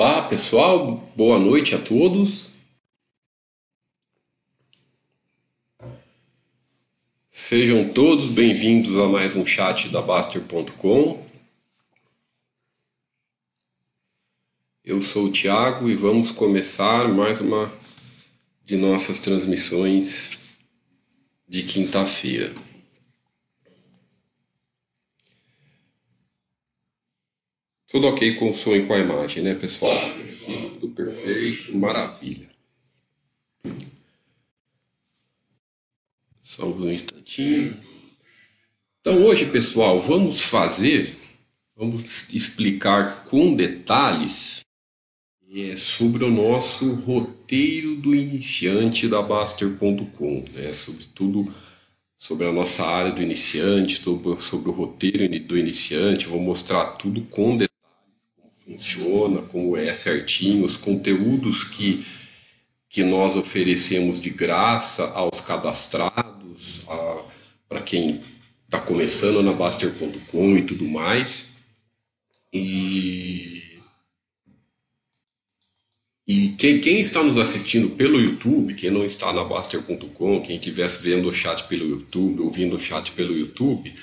Olá pessoal, boa noite a todos. Sejam todos bem-vindos a mais um chat da Baster.com. Eu sou o Thiago e vamos começar mais uma de nossas transmissões de quinta-feira. Tudo ok com o som e com a imagem, né, pessoal? Tudo perfeito, maravilha. Só um instantinho. Então, hoje, pessoal, vamos fazer, vamos explicar com detalhes é, sobre o nosso roteiro do iniciante da Baster.com, né? Sobre tudo sobre a nossa área do iniciante, sobre, sobre o roteiro do iniciante, vou mostrar tudo com detalhes funciona, como é certinho, os conteúdos que, que nós oferecemos de graça aos cadastrados, para quem está começando na Baster.com e tudo mais. E, e quem, quem, está nos assistindo pelo YouTube, quem não está na Baster.com, quem estivesse vendo o chat pelo YouTube, ouvindo o chat pelo YouTube,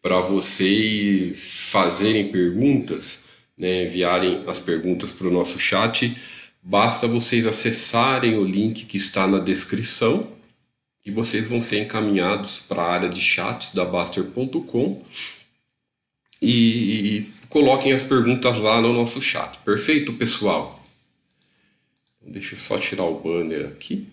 para vocês fazerem perguntas, né, enviarem as perguntas para o nosso chat, basta vocês acessarem o link que está na descrição e vocês vão ser encaminhados para a área de chats da Baster.com e, e coloquem as perguntas lá no nosso chat. Perfeito, pessoal? Então, deixa eu só tirar o banner aqui.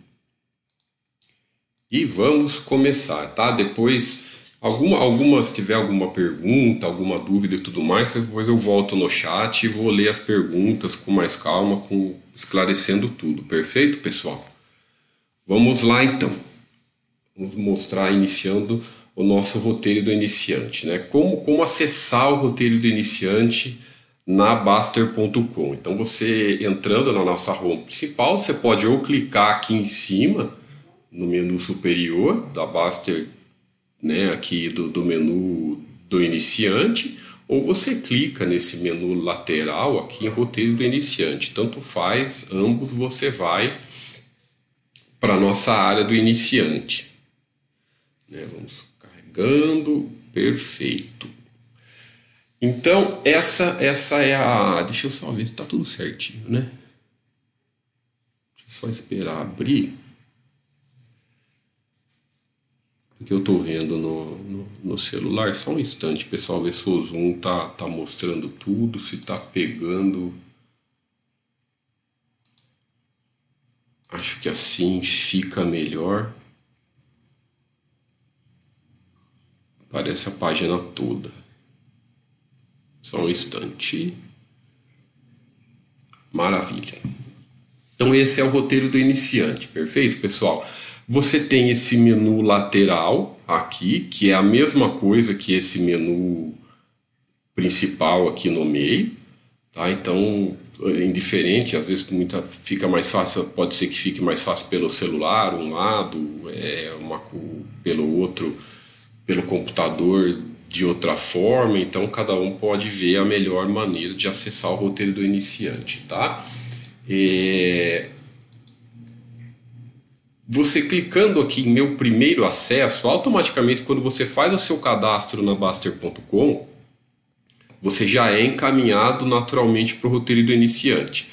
E vamos começar, tá? Depois Alguma, algumas, se tiver alguma pergunta, alguma dúvida e tudo mais, depois eu volto no chat e vou ler as perguntas com mais calma, com esclarecendo tudo. Perfeito, pessoal? Vamos lá então. Vamos mostrar iniciando o nosso roteiro do iniciante, né? Como, como acessar o roteiro do iniciante na Baster.com. Então você entrando na nossa home principal, você pode ou clicar aqui em cima no menu superior da Baster né, aqui do, do menu do iniciante, ou você clica nesse menu lateral aqui em roteiro do iniciante. Tanto faz, ambos você vai para a nossa área do iniciante. Né, vamos carregando, perfeito. Então, essa, essa é a. Deixa eu só ver se está tudo certinho, né? Deixa eu só esperar abrir que eu estou vendo no, no, no, celular. Só um instante, pessoal, ver se o zoom tá, tá mostrando tudo, se tá pegando. Acho que assim fica melhor. Aparece a página toda. Só um instante. Maravilha. Então esse é o roteiro do iniciante, perfeito, pessoal? Você tem esse menu lateral aqui, que é a mesma coisa que esse menu principal aqui no meio, tá? Então, é indiferente, às vezes muita, fica mais fácil, pode ser que fique mais fácil pelo celular, um lado, é, uma, pelo outro, pelo computador de outra forma, então cada um pode ver a melhor maneira de acessar o roteiro do iniciante, tá? É, você clicando aqui em meu primeiro acesso, automaticamente quando você faz o seu cadastro na Baster.com, você já é encaminhado naturalmente para o roteiro do iniciante.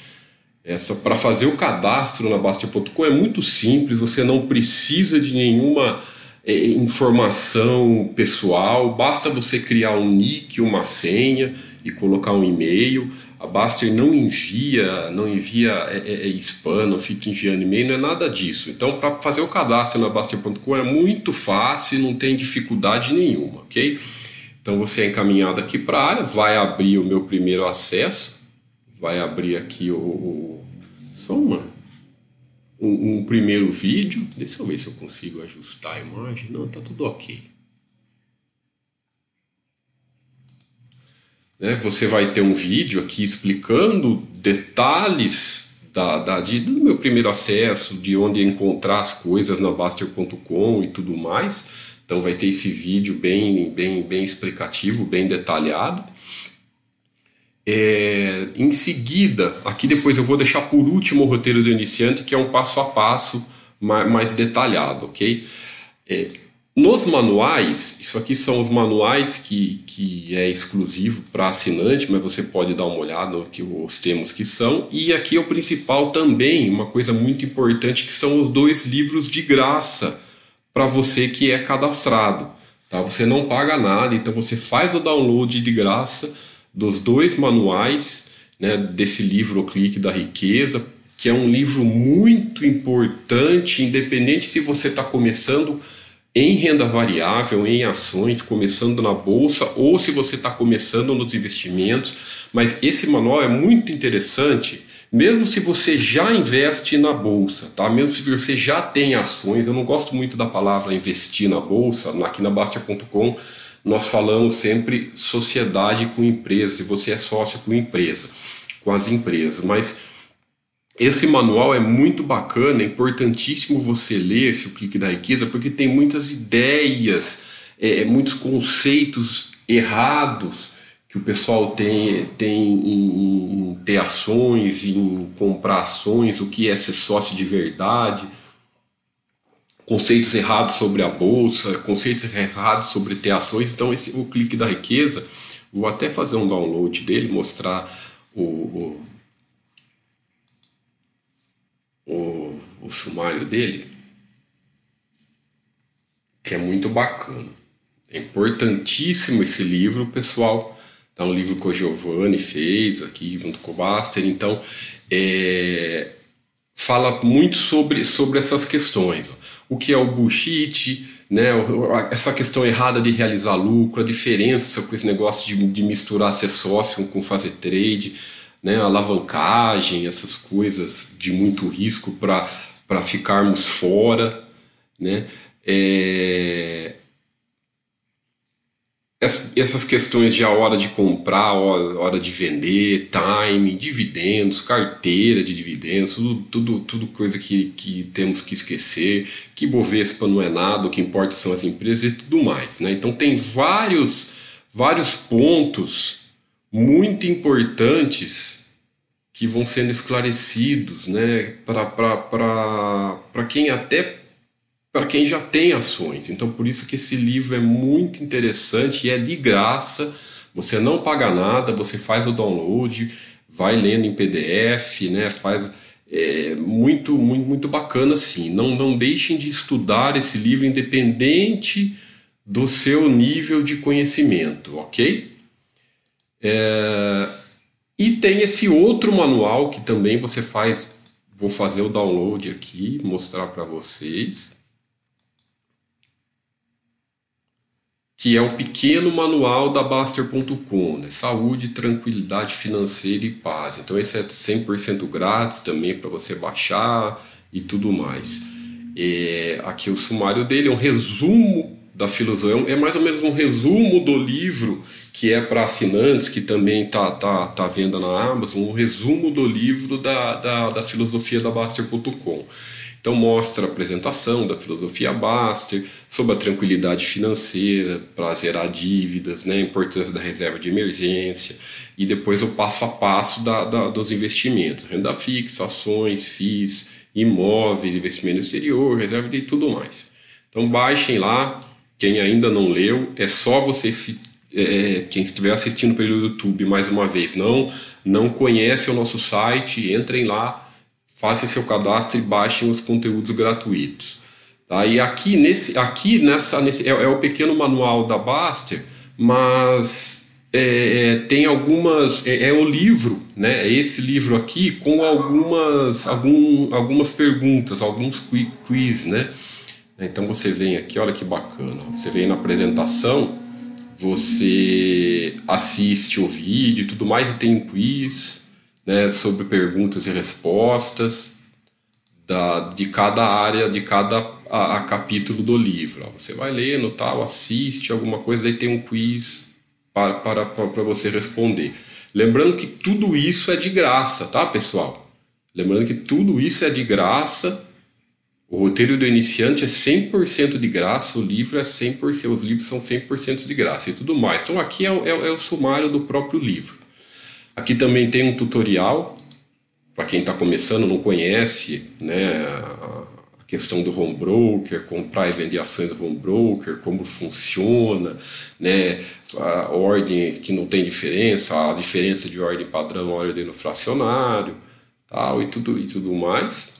Essa para fazer o cadastro na Baster.com é muito simples, você não precisa de nenhuma é, informação pessoal, basta você criar um nick, uma senha e colocar um e-mail a Baster não envia, não envia é, é, é spam, não fica enviando e-mail, não é nada disso. Então, para fazer o cadastro na Baster.com é muito fácil, não tem dificuldade nenhuma, ok? Então, você é encaminhado aqui para a área, vai abrir o meu primeiro acesso, vai abrir aqui o, o só uma, um, um primeiro vídeo. Deixa eu ver se eu consigo ajustar a imagem. Não, tá tudo ok. Né? Você vai ter um vídeo aqui explicando detalhes da, da, de, do meu primeiro acesso, de onde encontrar as coisas na Baster.com e tudo mais. Então vai ter esse vídeo bem, bem, bem explicativo, bem detalhado. É, em seguida, aqui depois eu vou deixar por último o roteiro do iniciante, que é um passo a passo mais, mais detalhado, ok? É, nos manuais, isso aqui são os manuais que, que é exclusivo para assinante, mas você pode dar uma olhada no que os temas que são. E aqui é o principal também, uma coisa muito importante, que são os dois livros de graça para você que é cadastrado. Tá? Você não paga nada, então você faz o download de graça dos dois manuais né, desse livro O Clique da Riqueza, que é um livro muito importante, independente se você está começando em renda variável, em ações, começando na bolsa, ou se você está começando nos investimentos. Mas esse manual é muito interessante, mesmo se você já investe na bolsa, tá? Mesmo se você já tem ações, eu não gosto muito da palavra investir na bolsa, aqui na Bastia.com nós falamos sempre sociedade com empresa, se você é sócio com empresa, com as empresas, mas esse manual é muito bacana, é importantíssimo você ler esse o Clique da Riqueza, porque tem muitas ideias, é, é, muitos conceitos errados que o pessoal tem, tem em, em ter ações, em comprar ações, o que é ser sócio de verdade conceitos errados sobre a bolsa, conceitos errados sobre ter ações. Então, esse, o clique da riqueza, vou até fazer um download dele, mostrar o, o, o, o sumário dele, que é muito bacana. É importantíssimo esse livro, pessoal. Tá um livro que o Giovanni fez aqui junto com o Baster. Então, é, fala muito sobre, sobre essas questões. O que é o bullshit, né, essa questão errada de realizar lucro, a diferença com esse negócio de, de misturar ser sócio com fazer trade, né, alavancagem, essas coisas de muito risco para ficarmos fora. Né, é, essas questões de a hora de comprar, hora de vender, time, dividendos, carteira de dividendos, tudo, tudo, tudo coisa que, que temos que esquecer, que Bovespa não é nada, o que importa são as empresas e tudo mais. Né? Então tem vários, vários pontos muito importantes que vão sendo esclarecidos né? para quem até para quem já tem ações. Então, por isso que esse livro é muito interessante e é de graça. Você não paga nada, você faz o download, vai lendo em PDF, né? Faz é, muito, muito, muito bacana, assim. Não, não deixem de estudar esse livro, independente do seu nível de conhecimento, ok? É, e tem esse outro manual que também você faz. Vou fazer o download aqui, mostrar para vocês. que é um pequeno manual da Baster.com, né? Saúde, tranquilidade financeira e paz. Então esse é 100% grátis também para você baixar e tudo mais. É, aqui o sumário dele é um resumo da filosofia, é mais ou menos um resumo do livro que é para assinantes, que também está tá, tá venda na Amazon, um resumo do livro da, da, da filosofia da Baster.com. Então mostra a apresentação da filosofia Baster sobre a tranquilidade financeira para zerar dívidas, né, a importância da reserva de emergência e depois o passo a passo da, da, dos investimentos, renda fixa, ações, FIIs, imóveis, investimento exterior, reserva de tudo mais. Então baixem lá, quem ainda não leu, é só vocês é, quem estiver assistindo pelo YouTube mais uma vez, não não conhece o nosso site, entrem lá façam seu cadastro e baixem os conteúdos gratuitos. Tá? E aqui, nesse, aqui nessa, nesse, é, é o pequeno manual da Baster, mas é, é, tem algumas é, é, o livro né é esse livro aqui com algumas algum, algumas perguntas alguns quiz né então você vem aqui olha que bacana você vem na apresentação você assiste o vídeo e tudo mais e tem um quiz né, sobre perguntas e respostas da, de cada área, de cada a, a capítulo do livro. Você vai lendo, tal, assiste alguma coisa, aí tem um quiz para, para, para você responder. Lembrando que tudo isso é de graça, tá, pessoal? Lembrando que tudo isso é de graça. O roteiro do iniciante é 100% de graça, o livro é 100%, os livros são 100% de graça e tudo mais. Então aqui é, é, é o sumário do próprio livro. Aqui também tem um tutorial para quem está começando, não conhece, né, a questão do home broker, comprar e vender ações do home broker, como funciona, né, a ordem que não tem diferença, a diferença de ordem padrão, ordem no fracionário, tal e tudo e tudo mais.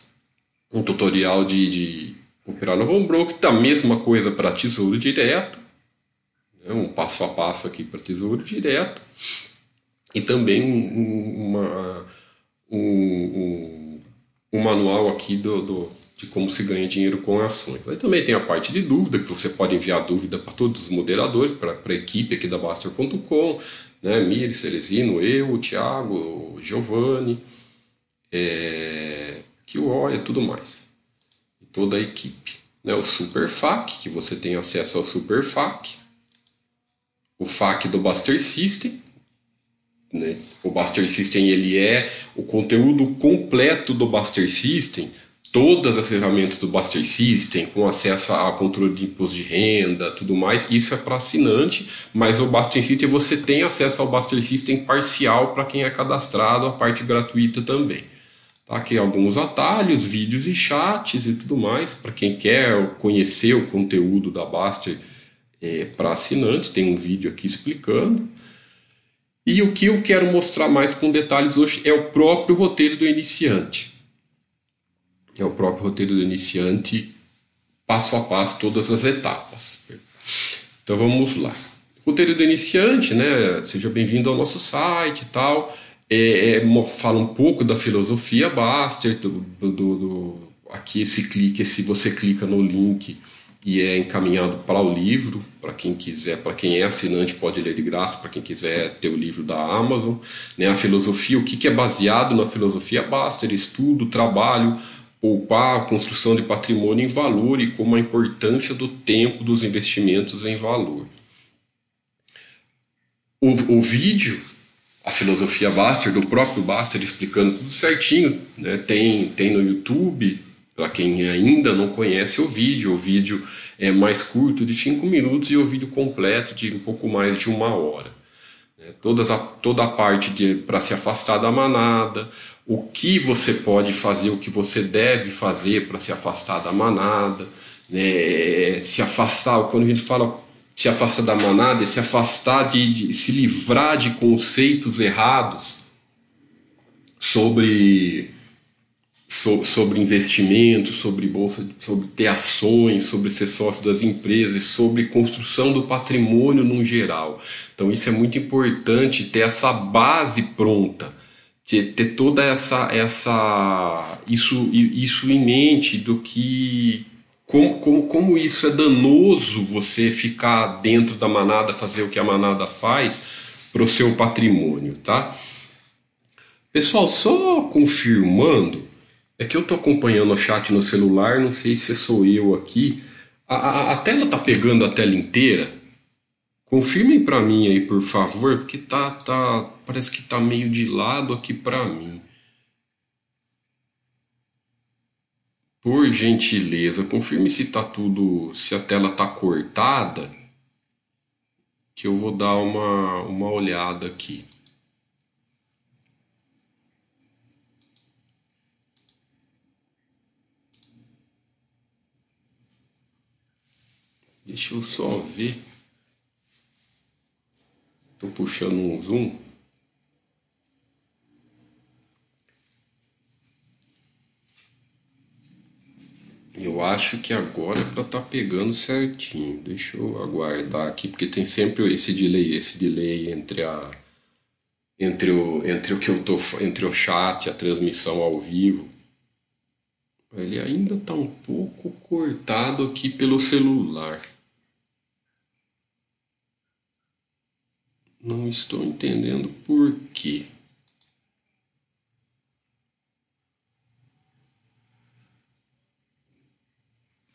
Um tutorial de, de operar no home broker, da mesma coisa para tesouro direto, né, um passo a passo aqui para tesouro direto e também uma um, um, um manual aqui do, do, de como se ganha dinheiro com ações. Aí também tem a parte de dúvida, que você pode enviar dúvida para todos os moderadores, para a equipe aqui da Baster.com, né, Miri, Celesino, eu, o Thiago, o Giovanni, é, que o olha tudo mais. E toda a equipe. Né, o Super FAQ, que você tem acesso ao Super FAQ, o FAQ do Buster System, né? O Buster System ele é o conteúdo completo do Buster System, todas as ferramentas do Buster System, com acesso a controle de imposto de renda, tudo mais. Isso é para assinante, mas o Buster System você tem acesso ao Buster System parcial para quem é cadastrado, a parte gratuita também. Tá? Aqui alguns atalhos, vídeos e chats e tudo mais para quem quer conhecer o conteúdo da Buster é, para assinante. Tem um vídeo aqui explicando. E o que eu quero mostrar mais com detalhes hoje é o próprio roteiro do iniciante. É o próprio roteiro do iniciante, passo a passo, todas as etapas. Então vamos lá. Roteiro do iniciante, né? Seja bem-vindo ao nosso site e tal. É, é, fala um pouco da filosofia Baster, do, do, do, aqui esse clique, se você clica no link e é encaminhado para o livro, para quem quiser, para quem é assinante pode ler de graça, para quem quiser ter o livro da Amazon. Né? A filosofia, o que, que é baseado na filosofia Baster, estudo, trabalho, poupar, construção de patrimônio em valor e como a importância do tempo dos investimentos em valor. O, o vídeo, a filosofia Baster, do próprio Baster explicando tudo certinho, né? tem, tem no YouTube, para quem ainda não conhece o vídeo, o vídeo é mais curto, de 5 minutos, e o vídeo completo de um pouco mais de uma hora. Né? Todas a, toda a parte para se afastar da manada, o que você pode fazer, o que você deve fazer para se afastar da manada, né? se afastar, quando a gente fala se afastar da manada, se afastar de, de se livrar de conceitos errados sobre so, sobre investimentos, sobre bolsa, sobre ter ações, sobre ser sócio das empresas, sobre construção do patrimônio no geral. Então isso é muito importante ter essa base pronta, ter, ter toda essa essa isso isso em mente do que como, como, como isso é danoso você ficar dentro da manada, fazer o que a manada faz para o seu patrimônio, tá? Pessoal, só confirmando, é que eu estou acompanhando o chat no celular, não sei se sou eu aqui. A, a, a tela tá pegando a tela inteira? Confirmem para mim aí, por favor, porque tá, tá, parece que tá meio de lado aqui para mim. Por gentileza, confirme se tá tudo, se a tela tá cortada, que eu vou dar uma, uma olhada aqui. Deixa eu só ver. Estou puxando um zoom. Eu acho que agora é para tá pegando certinho. Deixa eu aguardar aqui, porque tem sempre esse delay, esse delay entre a entre o entre o que eu tô entre o chat, a transmissão ao vivo. Ele ainda está um pouco cortado aqui pelo celular. Não estou entendendo por quê.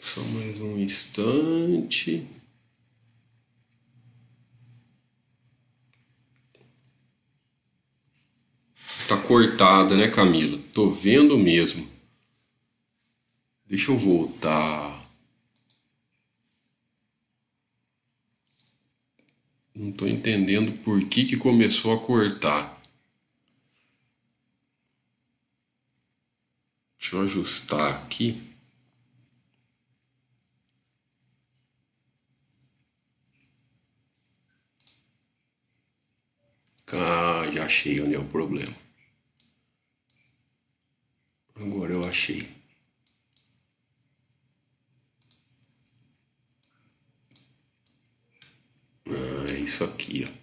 Só mais um instante. Tá cortada, né, Camila? Tô vendo mesmo. Deixa eu voltar. Não tô entendendo por que que começou a cortar. Deixa eu ajustar aqui. Ah, já achei onde é o problema. Agora eu achei. Ah, isso aqui, ó.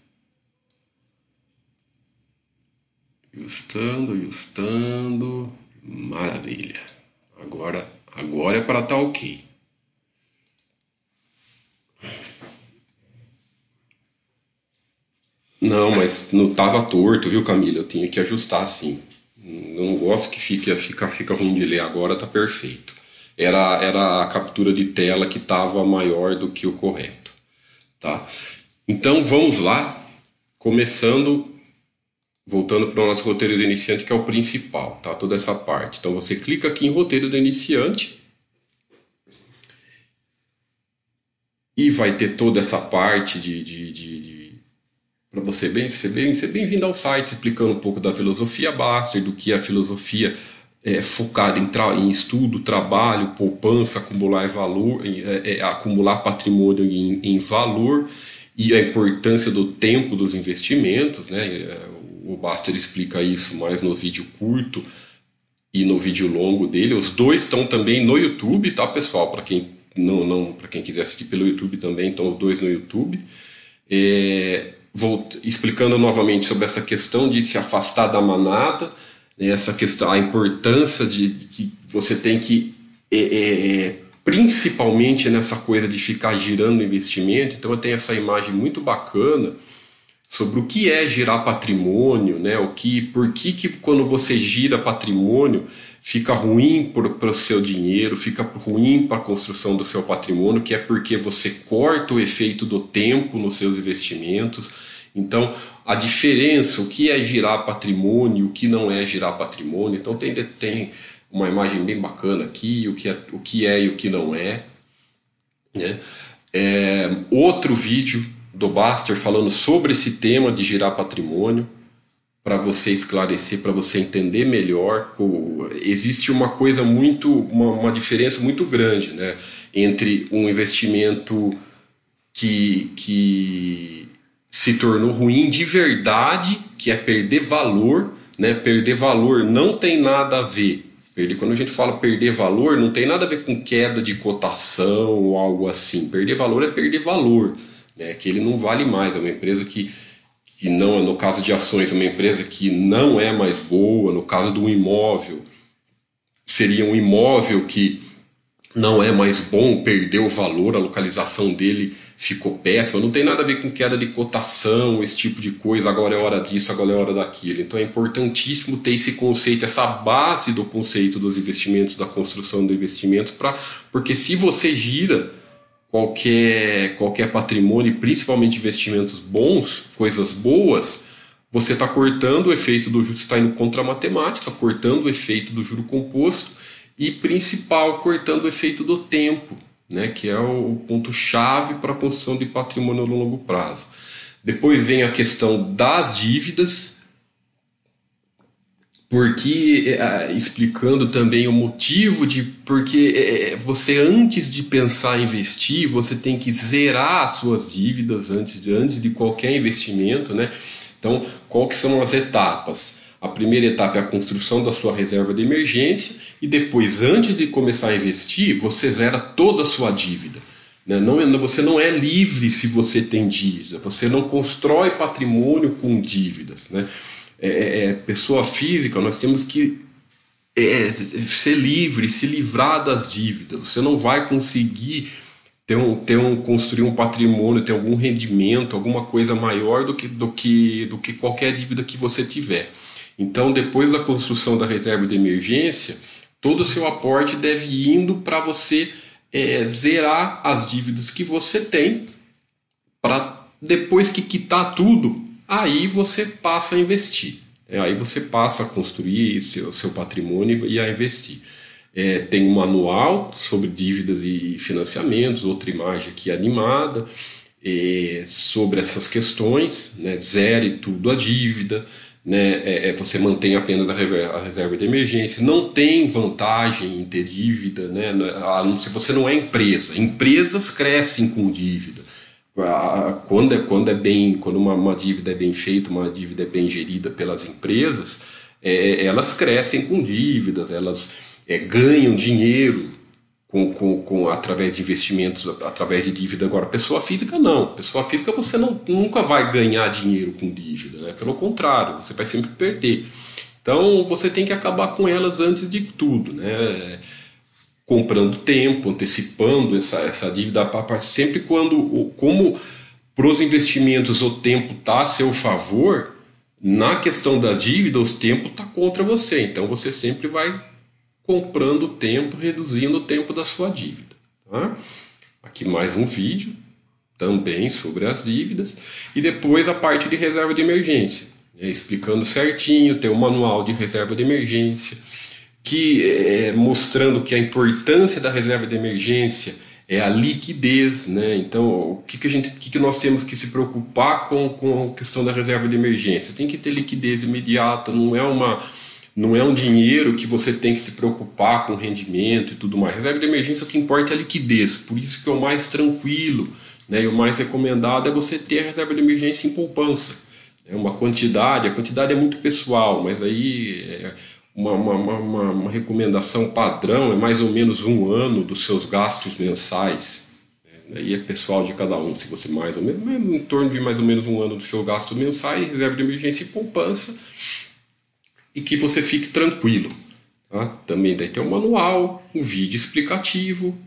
Ajustando, ajustando. Maravilha. Agora, agora é para estar tá ok. Não, mas não tava torto, viu, Camila? Eu tinha que ajustar assim. Não gosto que fique, fica, fica ruim de ler agora, tá perfeito. Era, era a captura de tela que estava maior do que o correto, tá? Então vamos lá, começando, voltando para o nosso roteiro do iniciante, que é o principal, tá? Toda essa parte. Então você clica aqui em roteiro do iniciante e vai ter toda essa parte de, de, de, de para você bem, ser bem, ser bem-vindo ao site explicando um pouco da filosofia Baster, do que a filosofia é, focada em, em, estudo, trabalho, poupança, acumular valor, é, é, acumular patrimônio em, em, valor e a importância do tempo dos investimentos, né? É, o Baster explica isso mais no vídeo curto e no vídeo longo dele. Os dois estão também no YouTube, tá, pessoal? Para quem não, não para quem quiser assistir pelo YouTube também, estão os dois no YouTube. É, explicando novamente sobre essa questão de se afastar da manada, né, essa questão, a importância de, que você tem que, é, é, é, principalmente nessa coisa de ficar girando investimento. Então eu tenho essa imagem muito bacana sobre o que é girar patrimônio, né? O que, por que, que quando você gira patrimônio fica ruim para o seu dinheiro, fica ruim para a construção do seu patrimônio, que é porque você corta o efeito do tempo nos seus investimentos. Então, a diferença, o que é girar patrimônio, o que não é girar patrimônio. Então, tem, tem uma imagem bem bacana aqui, o que é, o que é e o que não é. Né? é outro vídeo do Baster falando sobre esse tema de girar patrimônio para você esclarecer, para você entender melhor. Existe uma coisa muito, uma, uma, diferença muito grande, né, entre um investimento que, que se tornou ruim de verdade, que é perder valor, né? Perder valor não tem nada a ver. Perder, quando a gente fala perder valor, não tem nada a ver com queda de cotação ou algo assim. Perder valor é perder valor, né? Que ele não vale mais. É uma empresa que que não, no caso de ações, uma empresa que não é mais boa, no caso do imóvel, seria um imóvel que não é mais bom, perdeu o valor, a localização dele ficou péssima, não tem nada a ver com queda de cotação, esse tipo de coisa, agora é hora disso, agora é hora daquilo. Então é importantíssimo ter esse conceito, essa base do conceito dos investimentos, da construção do investimento, pra, porque se você gira qualquer, qualquer patrimônio, principalmente investimentos bons, coisas boas, você está cortando o efeito do juro, está indo contra a matemática, cortando o efeito do juro composto e, principal, cortando o efeito do tempo, né, que é o ponto-chave para a construção de patrimônio no longo prazo. Depois vem a questão das dívidas, porque é, explicando também o motivo de porque é, você antes de pensar em investir você tem que zerar as suas dívidas antes de, antes de qualquer investimento né então qual que são as etapas a primeira etapa é a construção da sua reserva de emergência e depois antes de começar a investir você zera toda a sua dívida né? não, você não é livre se você tem dívida você não constrói patrimônio com dívidas né é, é, é, pessoa física, nós temos que é, ser livre, se livrar das dívidas. Você não vai conseguir ter um, ter um, construir um patrimônio, ter algum rendimento, alguma coisa maior do que, do que, do que qualquer dívida que você tiver. Então, depois da construção da reserva de emergência, todo o seu aporte deve ir indo para você é, zerar as dívidas que você tem, para depois que quitar tudo, aí você passa a investir. É, aí você passa a construir seu, seu patrimônio e a investir. É, tem um manual sobre dívidas e financiamentos, outra imagem aqui animada, é, sobre essas questões, né, zere tudo a dívida, né, é, é, você mantém apenas a reserva, a reserva, de emergência. Não tem vantagem em ter dívida, né, se você não é empresa. Empresas crescem com dívida. Quando é, quando é bem, quando uma, uma dívida é bem feita, uma dívida é bem gerida pelas empresas, é, elas crescem com dívidas, elas é, ganham dinheiro com, com, com, através de investimentos, através de dívida. Agora, pessoa física não. Pessoa física você não, nunca vai ganhar dinheiro com dívida, né? pelo contrário, você vai sempre perder. Então você tem que acabar com elas antes de tudo, né? comprando tempo, antecipando essa, essa dívida sempre quando, como para os investimentos o tempo está a seu favor, na questão da dívida, o tempo está contra você. Então você sempre vai comprando tempo, reduzindo o tempo da sua dívida. Tá? Aqui mais um vídeo também sobre as dívidas e depois a parte de reserva de emergência, né? explicando certinho, tem um manual de reserva de emergência que é, mostrando que a importância da reserva de emergência é a liquidez, né? Então, o que, que a gente, que, que nós temos que se preocupar com, com a questão da reserva de emergência? Tem que ter liquidez imediata, não é uma não é um dinheiro que você tem que se preocupar com rendimento e tudo mais. Reserva de emergência o que importa é a liquidez, por isso que é o mais tranquilo né, e o mais recomendado é você ter a reserva de emergência em poupança. É uma quantidade, a quantidade é muito pessoal, mas aí é uma, uma, uma, uma recomendação padrão é mais ou menos um ano dos seus gastos mensais. Né, aí é pessoal de cada um, se você mais ou menos, em torno de mais ou menos um ano dos seus gastos mensais, reserva de emergência e poupança e que você fique tranquilo. Tá? Também daí tem um manual, um vídeo explicativo.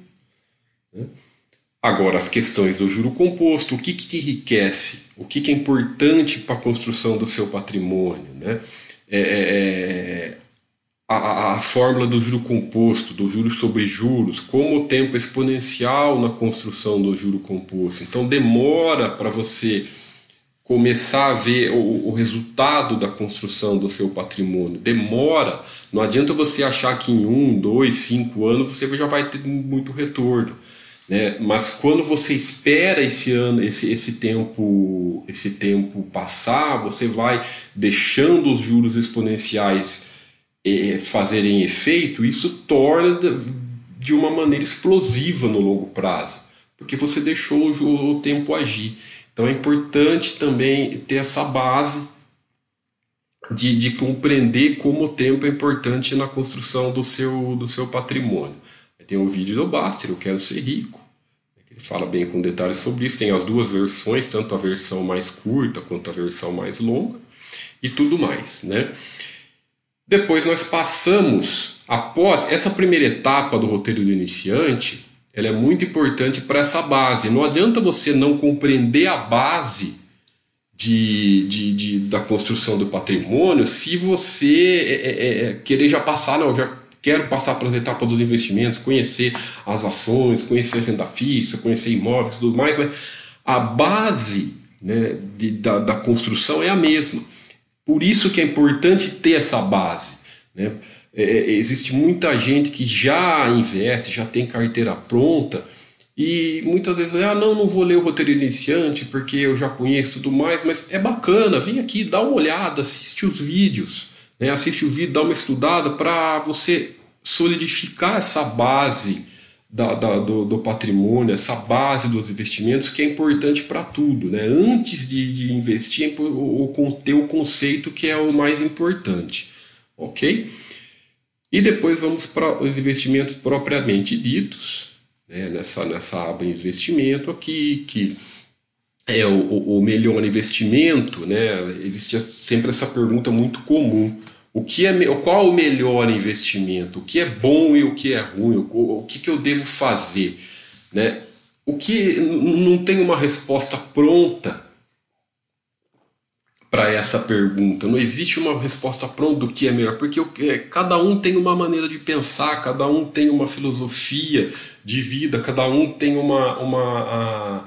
Né? Agora, as questões do juro composto, o que, que te enriquece, o que, que é importante para a construção do seu patrimônio. Né? É, é, é a, a, fórmula do juro composto, do juro sobre juros, como o tempo exponencial na construção do juro composto. Então, demora para você começar a ver o, o, resultado da construção do seu patrimônio. Demora, não adianta você achar que em um, dois, cinco anos você já vai ter muito retorno. Né? Mas quando você espera esse ano, esse, esse tempo, esse tempo passar, você vai deixando os juros exponenciais eh, fazerem efeito. Isso torna de uma maneira explosiva no longo prazo, porque você deixou o, o tempo agir. Então é importante também ter essa base de, de compreender como o tempo é importante na construção do seu, do seu patrimônio. Tem um vídeo do Baster, Eu Quero Ser Rico, ele fala bem com detalhes sobre isso. Tem as duas versões, tanto a versão mais curta quanto a versão mais longa e tudo mais. Né? Depois nós passamos, após essa primeira etapa do roteiro do iniciante, ela é muito importante para essa base. Não adianta você não compreender a base de, de, de da construção do patrimônio se você é, é, é, é querer já passar, não, já quero passar pelas etapas dos investimentos, conhecer as ações, conhecer renda fixa, conhecer imóveis tudo mais, mas a base né, de, da, da construção é a mesma. Por isso que é importante ter essa base. Né? É, é, existe muita gente que já investe, já tem carteira pronta e muitas vezes, ah, não, não vou ler o roteiro iniciante porque eu já conheço tudo mais, mas é bacana, vem aqui, dá uma olhada, assiste os vídeos, né? assiste o vídeo, dá uma estudada para você solidificar essa base da, da, do, do, patrimônio, essa base dos investimentos que é importante para tudo. Né? Antes de, de investir, o, ter o conceito que é o mais importante. Ok? E depois vamos para os investimentos propriamente ditos, né, nessa, nessa aba investimento aqui, que é o, o melhor investimento, né? Existe sempre essa pergunta muito comum. O que é, qual o melhor investimento? O que é bom e o que é ruim? O, o que, que eu devo fazer? Né? O que não tem uma resposta pronta para essa pergunta. Não existe uma resposta pronta do que é melhor, porque é, cada um tem uma maneira de pensar, cada um tem uma filosofia de vida, cada um tem uma, uma, a,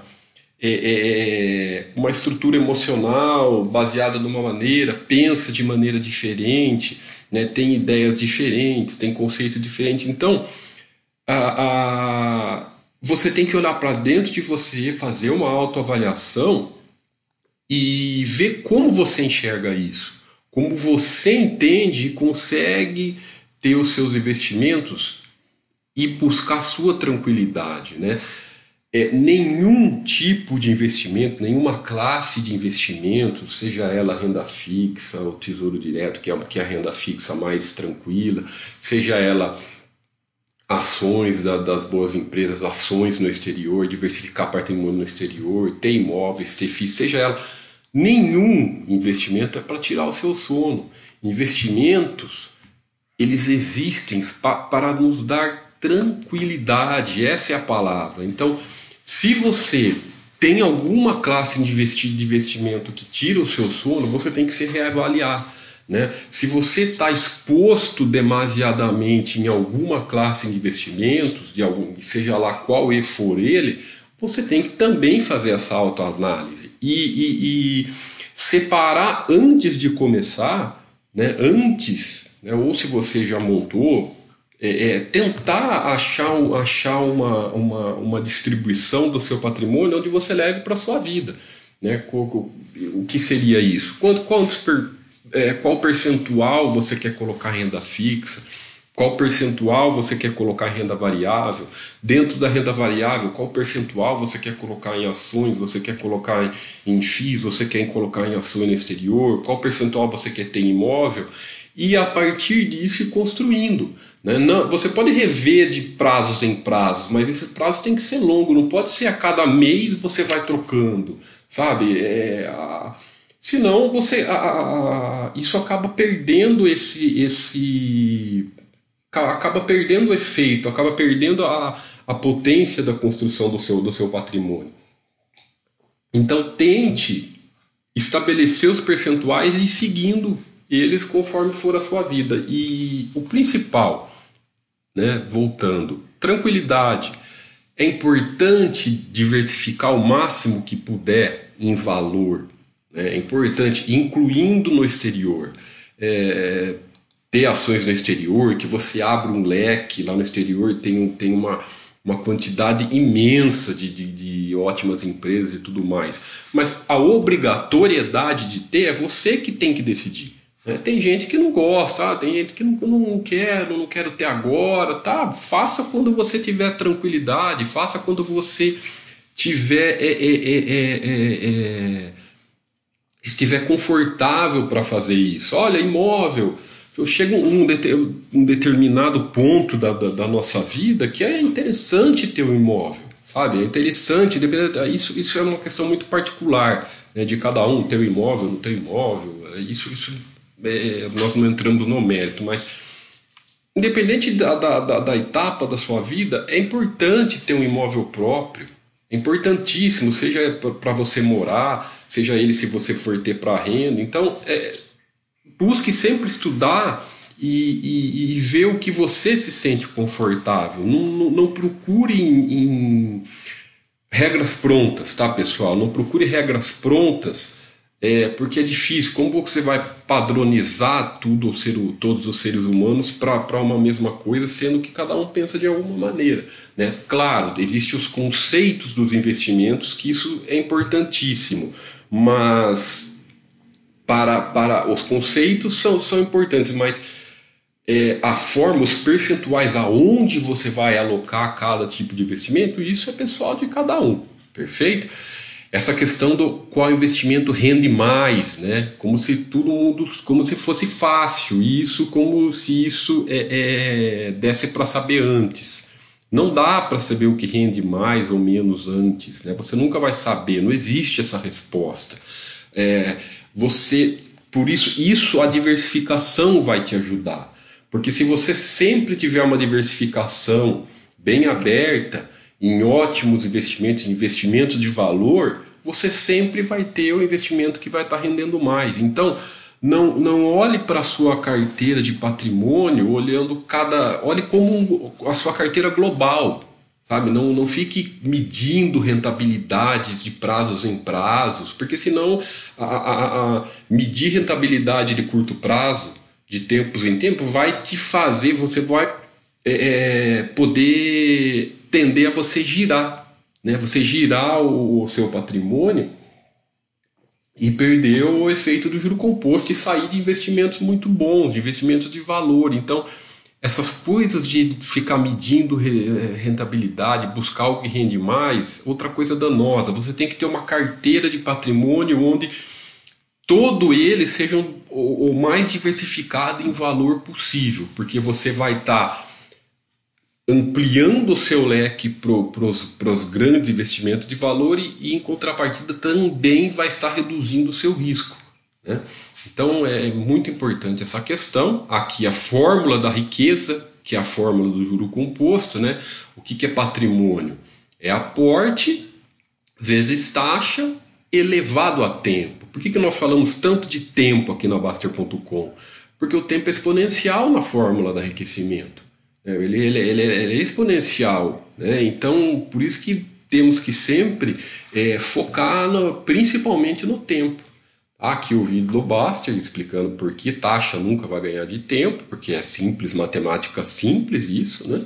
é, é, uma estrutura emocional baseada numa maneira, pensa de maneira diferente, né, tem ideias diferentes, tem conceitos diferentes. Então, a, a, você tem que olhar para dentro de você, fazer uma autoavaliação e ver como você enxerga isso. como você entende e consegue ter os seus investimentos e buscar sua tranquilidade, né? É, nenhum tipo de investimento, nenhuma classe de investimento, seja ela renda fixa, o tesouro direto, que é, que é a renda fixa mais tranquila, seja ela ações da, das boas empresas, ações no exterior, diversificar patrimônio no exterior, ter imóveis, ter FIIs, seja ela. Nenhum investimento é para tirar o seu sono. Investimentos, eles existem para nos dar tranquilidade, essa é a palavra. Então, se você tem alguma classe de investimento que tira o seu sono, você tem que se reavaliar. Né? Se você está exposto demasiadamente em alguma classe de investimentos, de algum, seja lá qual for ele, você tem que também fazer essa autoanálise e, e, e separar antes de começar, né? antes, né? ou se você já montou, é, é, tentar achar, achar uma, uma, uma distribuição do seu patrimônio onde você leve para a sua vida. Né? O, o que seria isso? Quanto, quantos per, é, qual percentual você quer colocar em renda fixa? Qual percentual você quer colocar em renda variável? Dentro da renda variável, qual percentual você quer colocar em ações? Você quer colocar em FIIs? Você quer colocar em ações no exterior? Qual percentual você quer ter em imóvel? E a partir disso ir construindo. Né? Não, você pode rever de prazos em prazos, mas esse prazo tem que ser longo, não pode ser a cada mês você vai trocando, sabe? É, a, senão você a, a, isso acaba perdendo esse esse acaba perdendo o efeito, acaba perdendo a, a potência da construção do seu, do seu patrimônio. Então tente estabelecer os percentuais e ir seguindo eles conforme for a sua vida. E o principal, né, voltando, tranquilidade. É importante diversificar o máximo que puder em valor. É importante, incluindo no exterior. É, ter ações no exterior, que você abre um leque lá no exterior, tem, tem uma, uma quantidade imensa de, de, de, ótimas empresas e tudo mais. Mas a obrigatoriedade de ter é você que tem que decidir. Né? Tem gente que não gosta, ah, tem gente que não, não quero, não quero ter agora, tá? Faça quando você tiver tranquilidade, faça quando você tiver é, é, é, estiver confortável para fazer isso. Olha, imóvel. Eu chego um, um determinado ponto da, da, da, nossa vida que é interessante ter um imóvel, sabe? É interessante, isso, isso é uma questão muito particular né, de cada um, ter um imóvel, não ter um imóvel. Isso, isso é, nós não entramos no mérito, mas independente da, da, da etapa da sua vida, é importante ter um imóvel próprio. Importantíssimo, seja para você morar, seja ele se você for ter para renda. Então, é, busque sempre estudar e, e, e, ver o que você se sente confortável. Não, não, não procure em, em regras prontas, tá, pessoal? Não procure regras prontas é, porque é difícil. Como você vai padronizar tudo, ser, todos os seres humanos para uma mesma coisa, sendo que cada um pensa de alguma maneira? Né? Claro, existem os conceitos dos investimentos, que isso é importantíssimo, mas para, para os conceitos são, são importantes, mas é, a forma, os percentuais aonde você vai alocar cada tipo de investimento, isso é pessoal de cada um, perfeito? Essa questão do qual investimento rende mais, né? Como se todo mundo, como se fosse fácil, isso como se isso é, é desse para saber antes. Não dá para saber o que rende mais ou menos antes, né? Você nunca vai saber, não existe essa resposta. É, você, por isso, isso a diversificação vai te ajudar, porque se você sempre tiver uma diversificação bem aberta em ótimos investimentos, investimentos de valor, você sempre vai ter o investimento que vai estar rendendo mais. Então, não, não olhe para a sua carteira de patrimônio olhando cada. Olhe como a sua carteira global. Sabe? Não, não fique medindo rentabilidades de prazos em prazos, porque senão a, a, a medir rentabilidade de curto prazo, de tempos em tempo, vai te fazer, você vai é, é poder tender a você girar né, você girar o, o seu patrimônio e perder o efeito do juro composto e sair de investimentos muito bons, de investimentos de valor. Então, essas coisas de ficar medindo rentabilidade, buscar algo que rende mais, outra coisa danosa. Você tem que ter uma carteira de patrimônio onde todo ele seja o mais diversificado em valor possível, porque você vai estar tá ampliando o seu leque para os grandes investimentos de valor e, e, em contrapartida, também vai estar reduzindo o seu risco. Né? Então, é muito importante essa questão. Aqui, a fórmula da riqueza, que é a fórmula do juro composto. Né? O que, que é patrimônio? É aporte vezes taxa elevado a tempo. Por que, que nós falamos tanto de tempo aqui na Baster.com? Porque o tempo é exponencial na fórmula da enriquecimento. É, ele, ele, ele, ele é exponencial. Né? Então, por isso que temos que sempre é, focar no, principalmente no tempo. Aqui o vídeo do Baster explicando por que taxa nunca vai ganhar de tempo, porque é simples, matemática simples isso, né?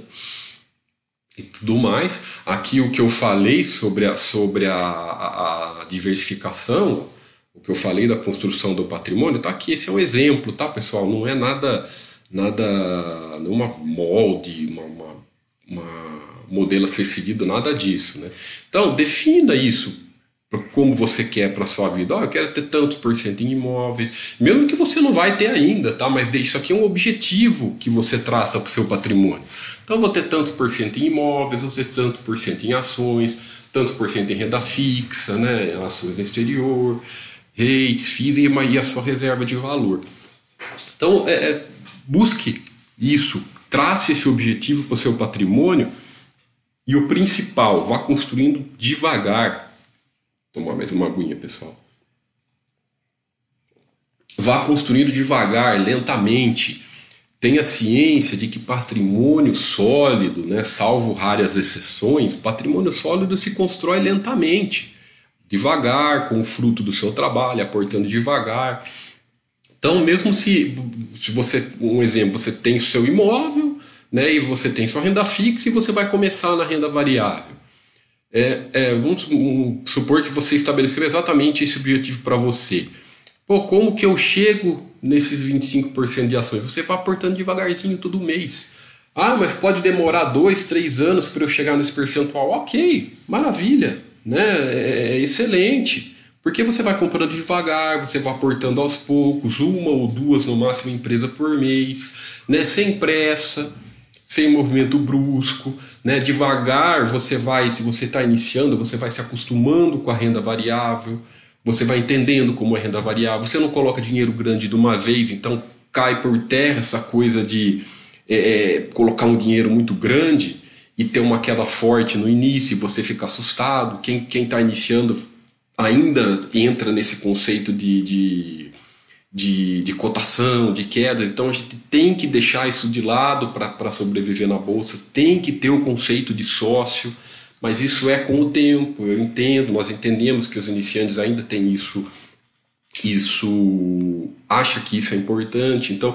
E tudo mais. Aqui o que eu falei sobre a, sobre a, a, a diversificação, o que eu falei da construção do patrimônio, tá aqui. Esse é um exemplo, tá, pessoal? Não é nada nada, nenhuma molde, uma, uma, uma modelo a ser seguido, nada disso. Né? Então, defina isso como você quer para sua vida. Oh, eu quero ter tantos por cento em imóveis, mesmo que você não vai ter ainda, tá? Mas isso aqui é um objetivo que você traça para o seu patrimônio. Então, eu vou ter tantos por cento em imóveis, vou ter tantos por cento em ações, tantos por cento em renda fixa, né? Ações no exterior, rates, FIIs e a sua reserva de valor. Então, é, é busque isso, trace esse objetivo para o seu patrimônio e o principal, vá construindo devagar. Tomar mais uma aguinha, pessoal. Vá construindo devagar, lentamente. Tenha ciência de que patrimônio sólido, né, salvo raras exceções, patrimônio sólido se constrói lentamente, devagar, com o fruto do seu trabalho, aportando devagar. Então, mesmo se, se você, um exemplo, você tem seu imóvel, né, e você tem sua renda fixa e você vai começar na renda variável. É, é, vamos supor que você estabeleceu exatamente esse objetivo para você. Pô, como que eu chego nesses 25% de ações? Você vai aportando devagarzinho todo mês. Ah, mas pode demorar dois, três anos para eu chegar nesse percentual. Ok, maravilha, né? É, é excelente. Porque você vai comprando devagar, você vai aportando aos poucos, uma ou duas no máximo empresa por mês, né? sem pressa, sem movimento brusco, né? devagar você vai, se você está iniciando, você vai se acostumando com a renda variável, você vai entendendo como é renda variável, você não coloca dinheiro grande de uma vez, então cai por terra essa coisa de é, é colocar um dinheiro muito grande e ter uma queda forte no início e você fica assustado. Quem está iniciando ainda entra nesse conceito de, de, de, de, cotação, de queda. Então a gente tem que deixar isso de lado para sobreviver na bolsa, tem que ter o conceito de sócio, mas isso é com o tempo. Eu entendo, nós entendemos que os iniciantes ainda têm isso, isso acha que isso é importante. Então,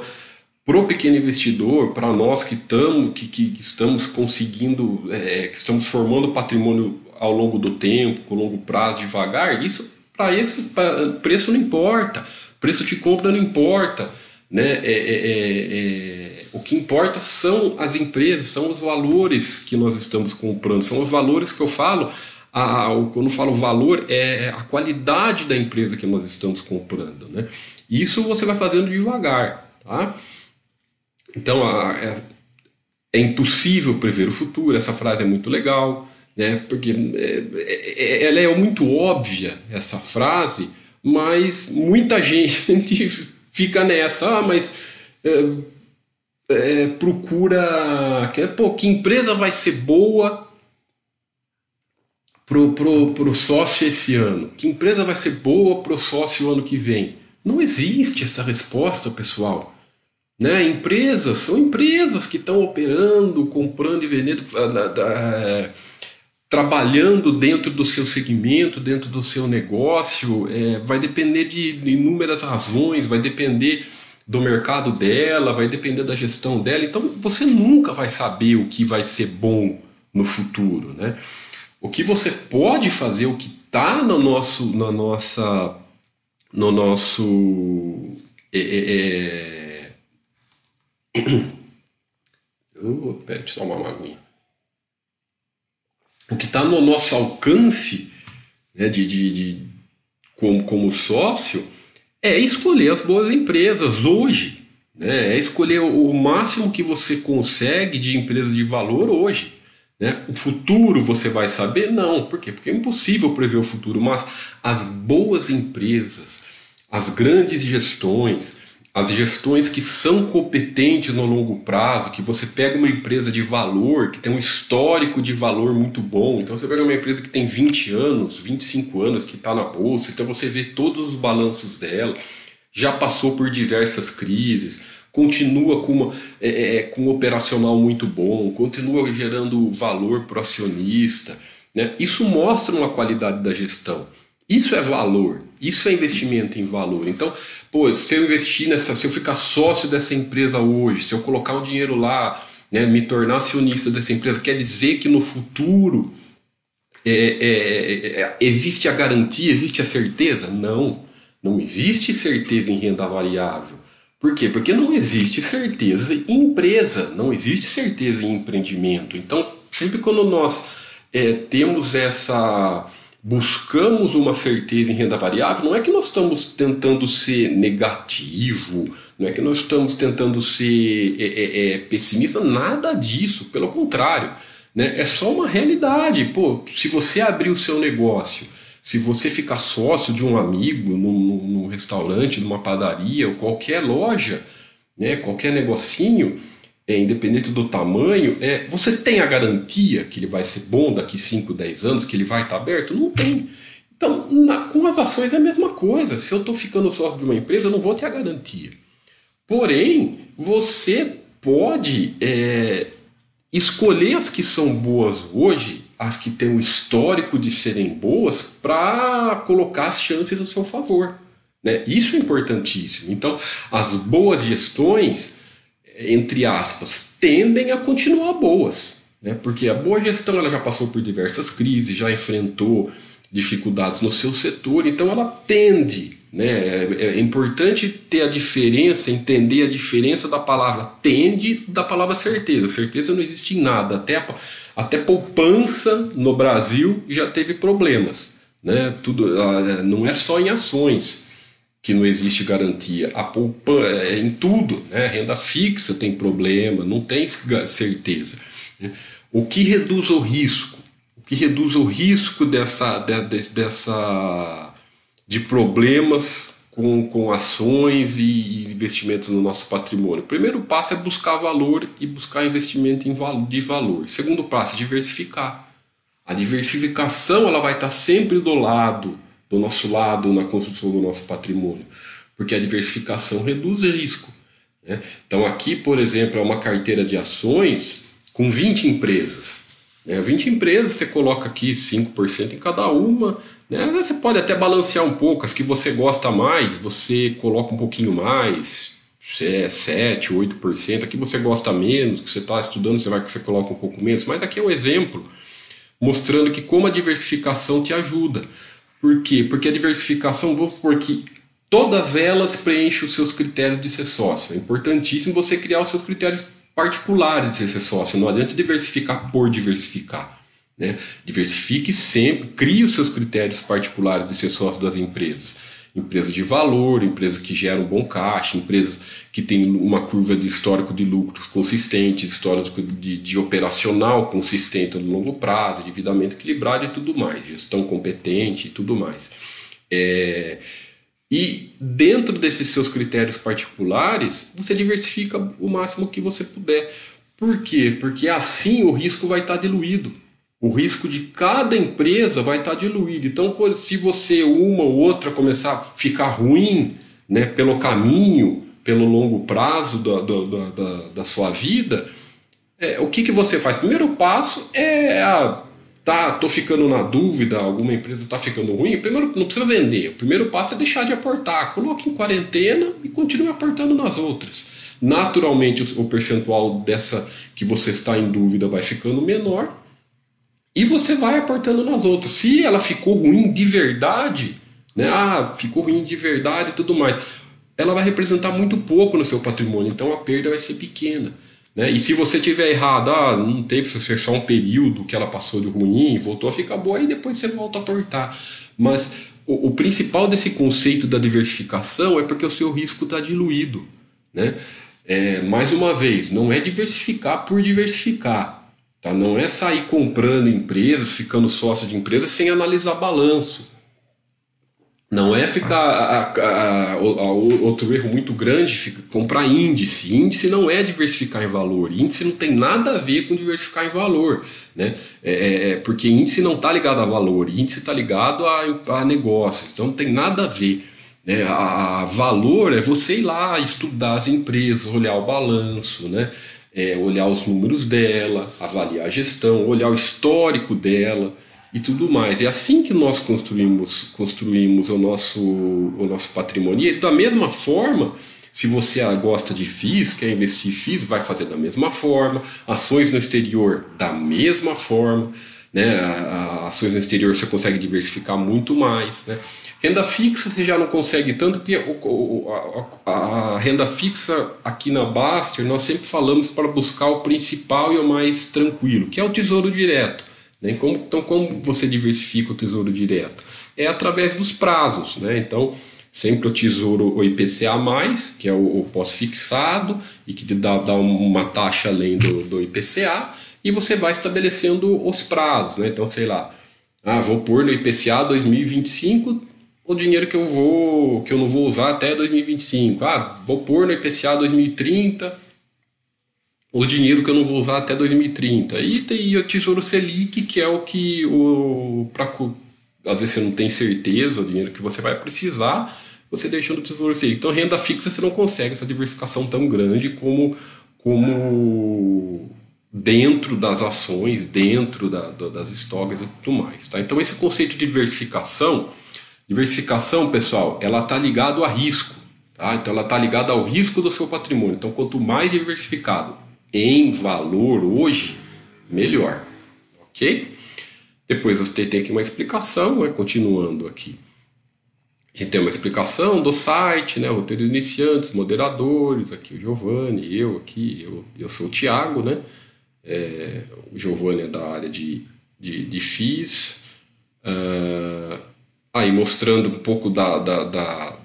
para o pequeno investidor, para nós que, tamo, que, que, estamos conseguindo, é, que estamos formando patrimônio ao longo do tempo, com longo prazo, devagar, isso para esse pra, preço não importa, preço de compra não importa, né? É, é, é, é, o que importa são as empresas, são os valores que nós estamos comprando, são os valores que eu falo. A, a, quando eu falo valor, é a qualidade da empresa que nós estamos comprando, né? Isso você vai fazendo devagar, tá? Então, a, é, é impossível prever o futuro. Essa frase é muito legal né? Porque é, é, ela é muito óbvia essa frase, mas muita gente fica nessa, ah, mas é, é, procura que, pô, que empresa vai ser boa pro, pro, pro sócio esse ano? Que empresa vai ser boa pro sócio ano que vem? Não existe essa resposta, pessoal. Né? Empresas são empresas que estão operando, comprando e vendendo. Uh, trabalhando dentro do seu segmento, dentro do seu negócio, é, vai depender de inúmeras razões, vai depender do mercado dela, vai depender da gestão dela. Então você nunca vai saber o que vai ser bom no futuro, né? O que você pode fazer, o que está no nosso, na nossa no nosso. É, é, é... Oh, pera, deixa eu tomar uma aguinha. O que está no nosso alcance né, de, de, de, como, como sócio é escolher as boas empresas hoje. Né, é escolher o máximo que você consegue de empresas de valor hoje. Né? O futuro você vai saber? Não. Por quê? Porque é impossível prever o futuro, mas as boas empresas, as grandes gestões, as gestões que são competentes no longo prazo, que você pega uma empresa de valor, que tem um histórico de valor muito bom, então você pega uma empresa que tem 20 anos, 25 anos, que está na bolsa, então você vê todos os balanços dela, já passou por diversas crises, continua com, uma, é, é, é com um operacional muito bom, continua gerando valor para o acionista. Né? Isso mostra uma qualidade da gestão. Isso é valor, isso é investimento em valor. Então, pô, se eu investir nessa, se eu ficar sócio dessa empresa hoje, se eu colocar o dinheiro lá, né, me tornar acionista dessa empresa, quer dizer que no futuro é, é, é, existe a garantia, existe a certeza? Não, não existe certeza em renda variável. Por quê? Porque não existe certeza em empresa, não existe certeza em empreendimento. Então, sempre quando nós é, temos essa buscamos uma certeza em renda variável, não é que nós estamos tentando ser negativo, não é que nós estamos tentando ser é, é, é, pessimista, nada disso, pelo contrário. Né? É só uma realidade. Pô, se você abrir o seu negócio, se você ficar sócio de um amigo num, num restaurante, numa padaria ou qualquer loja, né, qualquer negocinho, é, independente do tamanho, é, você tem a garantia que ele vai ser bom daqui 5, 10 anos, que ele vai estar aberto? Não tem. Então, na, com as ações é a mesma coisa. Se eu estou ficando sócio de uma empresa, eu não vou ter a garantia. Porém, você pode é, escolher as que são boas hoje, as que têm o histórico de serem boas, para colocar as chances a seu favor. Né? Isso é importantíssimo. Então, as boas gestões entre aspas, tendem a continuar boas, né? porque a boa gestão ela já passou por diversas crises, já enfrentou dificuldades no seu setor, então ela tende. Né? É, é importante ter a diferença, entender a diferença da palavra tende da palavra certeza. Certeza não existe em nada, até, até poupança no Brasil já teve problemas. Né? Tudo, ah, não é só em ações que não existe garantia. A poupança, é, em tudo, né? renda fixa tem problema, não tem certeza. Né? O que reduz o risco? O que reduz o risco dessa, de, dessa de problemas com, com ações e investimentos no nosso patrimônio? O primeiro passo é buscar valor e buscar investimento em, de valor. O segundo passo é diversificar. A diversificação ela vai estar sempre do lado do nosso lado na construção do nosso patrimônio, porque a diversificação reduz risco. Né? Então, aqui, por exemplo, é uma carteira de ações com 20 empresas. Né? 20 empresas, você coloca aqui 5% em cada uma. Né? Você pode até balancear um pouco, as que você gosta mais, você coloca um pouquinho mais, é 7, 8%, aqui você gosta menos, que você está estudando, você vai que você coloca um pouco menos, mas aqui é um exemplo mostrando que como a diversificação te ajuda. Por quê? Porque a diversificação, vou supor que todas elas preenchem os seus critérios de ser sócio. É importantíssimo você criar os seus critérios particulares de ser sócio. Não adianta diversificar por diversificar. Né? Diversifique sempre, crie os seus critérios particulares de ser sócio das empresas empresas de valor, empresas que geram bom caixa, empresas que têm uma curva de histórico de lucros consistente, histórico de, de operacional consistente no longo prazo, endividamento equilibrado e tudo mais, gestão competente e tudo mais. É, e dentro desses seus critérios particulares, você diversifica o máximo que você puder. Por quê? Porque assim o risco vai estar diluído. O risco de cada empresa vai estar diluído. Então, se você, uma ou outra, começar a ficar ruim né, pelo caminho, pelo longo prazo da, da, da, da sua vida, é, o que, que você faz? Primeiro passo é a, tá, tô ficando na dúvida, alguma empresa está ficando ruim. Primeiro, não precisa vender. O primeiro passo é deixar de aportar. Coloque em quarentena e continue aportando nas outras. Naturalmente, o percentual dessa que você está em dúvida vai ficando menor e você vai aportando nas outras. Se ela ficou ruim de verdade, né? Ah, ficou ruim de verdade e tudo mais. Ela vai representar muito pouco no seu patrimônio, então a perda vai ser pequena. Né? E se você tiver errado, ah, não teve só um período que ela passou de ruim, voltou a ficar boa, aí depois você volta a aportar. Mas o, o principal desse conceito da diversificação é porque o seu risco está diluído. Né? É, mais uma vez, não é diversificar por diversificar. Tá? Não é sair comprando empresas, ficando sócio de empresas sem analisar balanço. Não é ficar. A, a, a, outro erro muito grande, fica, comprar índice. Índice não é diversificar em valor. Índice não tem nada a ver com diversificar em valor. Né? É, é, é porque índice não está ligado a valor, índice está ligado a, a negócios. Então não tem nada a ver. Né? A, valor é você ir lá estudar as empresas, olhar o balanço, né? É, olhar os números dela, avaliar a gestão, olhar o histórico dela e tudo mais. É assim que nós construímos, construímos o, nosso, o nosso patrimônio. E da mesma forma, se você gosta de FIIs, quer investir em FIIs, vai fazer da mesma forma. Ações no exterior, da mesma forma. Né? Ações no exterior você consegue diversificar muito mais. Né? Renda fixa você já não consegue tanto, porque a, renda fixa aqui na Baster nós sempre falamos para buscar o principal e o mais tranquilo, que é o tesouro direto. Né? Como, então, como você diversifica o tesouro direto? É através dos prazos. Né? Então, sempre o tesouro o IPCA, que é o, o pós-fixado e que dá, dá uma taxa além do, do IPCA, e você vai estabelecendo os prazos. Né? Então, sei lá, ah, vou pôr no IPCA 2025 o dinheiro que eu vou que eu não vou usar até 2025. Ah, vou pôr no IPCA 2030 o dinheiro que eu não vou usar até 2030. E tem o Tesouro Selic, que é o que o pra, às vezes você não tem certeza o dinheiro que você vai precisar, você deixa no Tesouro Selic. Então renda fixa você não consegue essa diversificação tão grande como como dentro das ações, dentro da, da, das estoques e tudo mais. Tá? Então esse conceito de diversificação, diversificação, pessoal, ela está ligado a risco. Tá? Então ela está ligada ao risco do seu patrimônio. Então quanto mais diversificado em valor hoje, melhor. Ok? Depois você tem aqui uma explicação, né? continuando aqui. A gente tem uma explicação do site, né? roteiro iniciantes, moderadores, aqui o Giovanni, eu aqui, eu, eu sou o Tiago, né? É, o Giovanni é da área de, de, de FIIs. Uh, aí mostrando um pouco da, da, da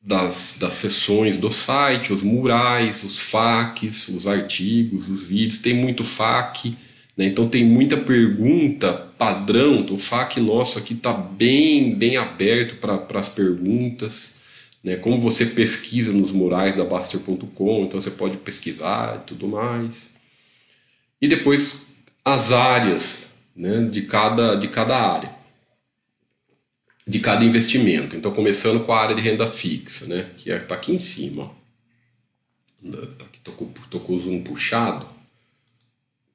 das, das sessões do site, os murais, os FAQs, os artigos, os vídeos, tem muito FAQ, né? então tem muita pergunta padrão, o FAQ nosso aqui está bem, bem aberto para as perguntas, né? como você pesquisa nos murais da Baster.com, então você pode pesquisar e tudo mais. E depois as áreas né, de, cada, de cada área de cada investimento. Então, começando com a área de renda fixa, né? que está aqui em cima. Tá aqui, tô, com, com o zoom puxado.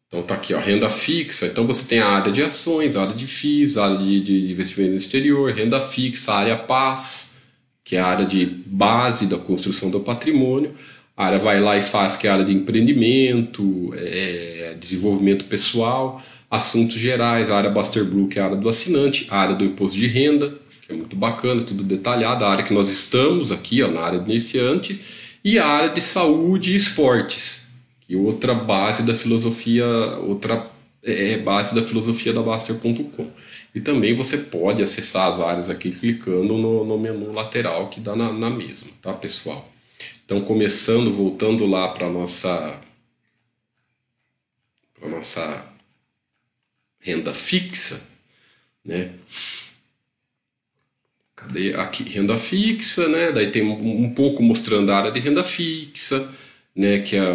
Então, está aqui, ó, renda fixa. Então, você tem a área de ações, a área de FIIs, a área de investimento no exterior, renda fixa, a área PAS, que é a área de base da construção do patrimônio. A área vai lá e faz, que é a área de empreendimento, é, desenvolvimento pessoal, assuntos gerais, a área Buster Blue, que é a área do assinante, a área do imposto de renda, é muito bacana, tudo detalhado, a área que nós estamos aqui, ó, na área de iniciante, e a área de saúde e esportes, que é outra base da filosofia, outra é, é base da filosofia da Baster.com. E também você pode acessar as áreas aqui clicando no, no menu lateral que dá na, na mesma, tá pessoal? Então começando, voltando lá para nossa para nossa renda fixa, né? Aqui, renda fixa, né? Daí tem um, pouco mostrando a área de renda fixa, né? Que é,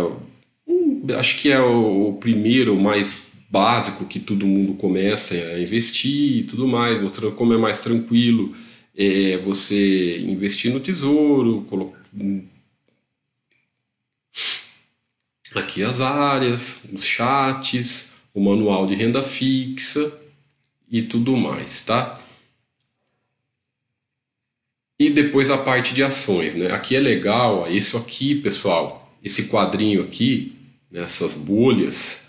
um, acho que é o, o, primeiro mais básico que todo mundo começa a investir e tudo mais, mostrando como é mais tranquilo é, você investir no tesouro, aqui as áreas, os chats, o manual de renda fixa e tudo mais, tá? E depois a parte de ações, né? Aqui é legal, isso aqui, pessoal, esse quadrinho aqui, nessas bolhas,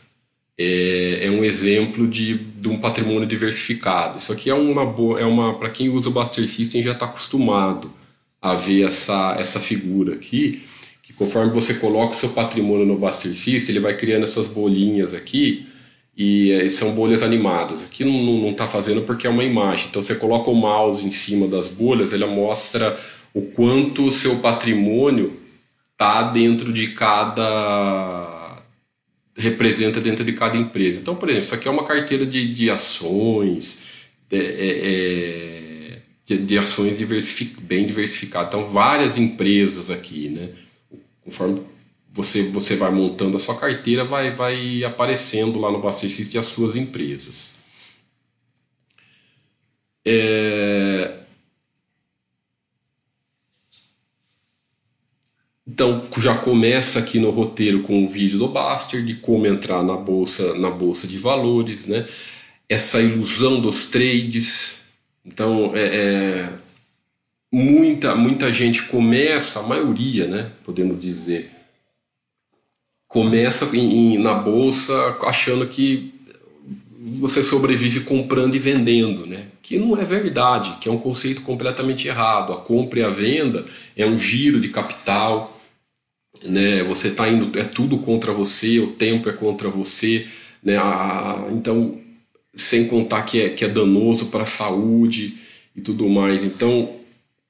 é, é um exemplo de, de, um patrimônio diversificado. Isso aqui é uma boa, é uma para quem usa o Buster System já está acostumado a ver essa, essa figura aqui, que conforme você coloca o seu patrimônio no Buster System, ele vai criando essas bolinhas aqui, e, e são bolhas animadas. Aqui não está fazendo porque é uma imagem. Então você coloca o mouse em cima das bolhas, ela mostra o quanto o seu patrimônio está dentro de cada representa dentro de cada empresa. Então, por exemplo, isso aqui é uma carteira de, de ações, de, é, é, de, de ações diversific, bem diversificadas. Então, várias empresas aqui, né? Conforme você, você vai montando a sua carteira, vai, vai aparecendo lá no Buster System as suas empresas. É... Então já começa aqui no roteiro com o vídeo do Buster de como entrar na bolsa na bolsa de valores, né? Essa ilusão dos trades. Então é, é muita muita gente começa, a maioria, né? Podemos dizer começa em, em, na bolsa achando que você sobrevive comprando e vendendo, né? Que não é verdade, que é um conceito completamente errado. A compra e a venda é um giro de capital, né? Você está indo, é tudo contra você, o tempo é contra você, né? A, então, sem contar que é, que é danoso para a saúde e tudo mais. Então,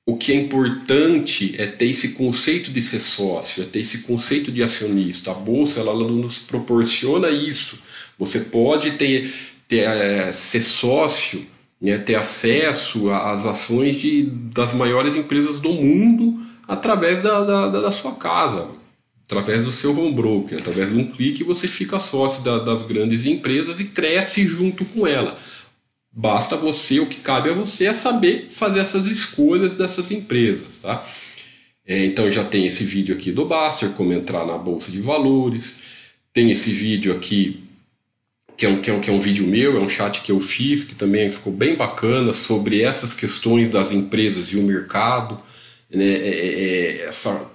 o que é importante é ter esse conceito de ser sócio, é ter esse conceito de acionista. A bolsa ela, nos proporciona isso. Você pode ter, ter é, ser sócio, né, ter acesso às ações de, das maiores empresas do mundo através da, da, da sua casa, através do seu home broker, através de um clique você fica sócio da, das grandes empresas e cresce junto com ela. Basta você, o que cabe a você é saber fazer essas escolhas dessas empresas, tá? É, então já tem esse vídeo aqui do Baster, como entrar na bolsa de valores. Tem esse vídeo aqui que é, um, que, é um, que é um vídeo meu, é um chat que eu fiz, que também ficou bem bacana sobre essas questões das empresas e o mercado, né, é, é, é essa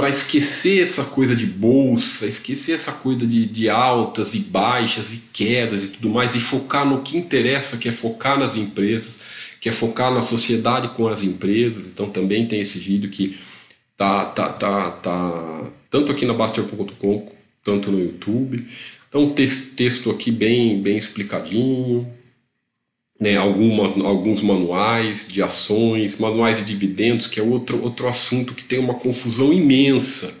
para esquecer essa coisa de bolsa, esquecer essa coisa de, de, altas e baixas e quedas e tudo mais, e focar no que interessa, que é focar nas empresas, que é focar na sociedade com as empresas. Então também tem esse vídeo que tá, tá, tá, tá tanto aqui na Baster.com, tanto no YouTube. Então texto aqui bem, bem explicadinho, né, algumas, alguns manuais de ações, manuais de dividendos, que é outro, outro assunto que tem uma confusão imensa.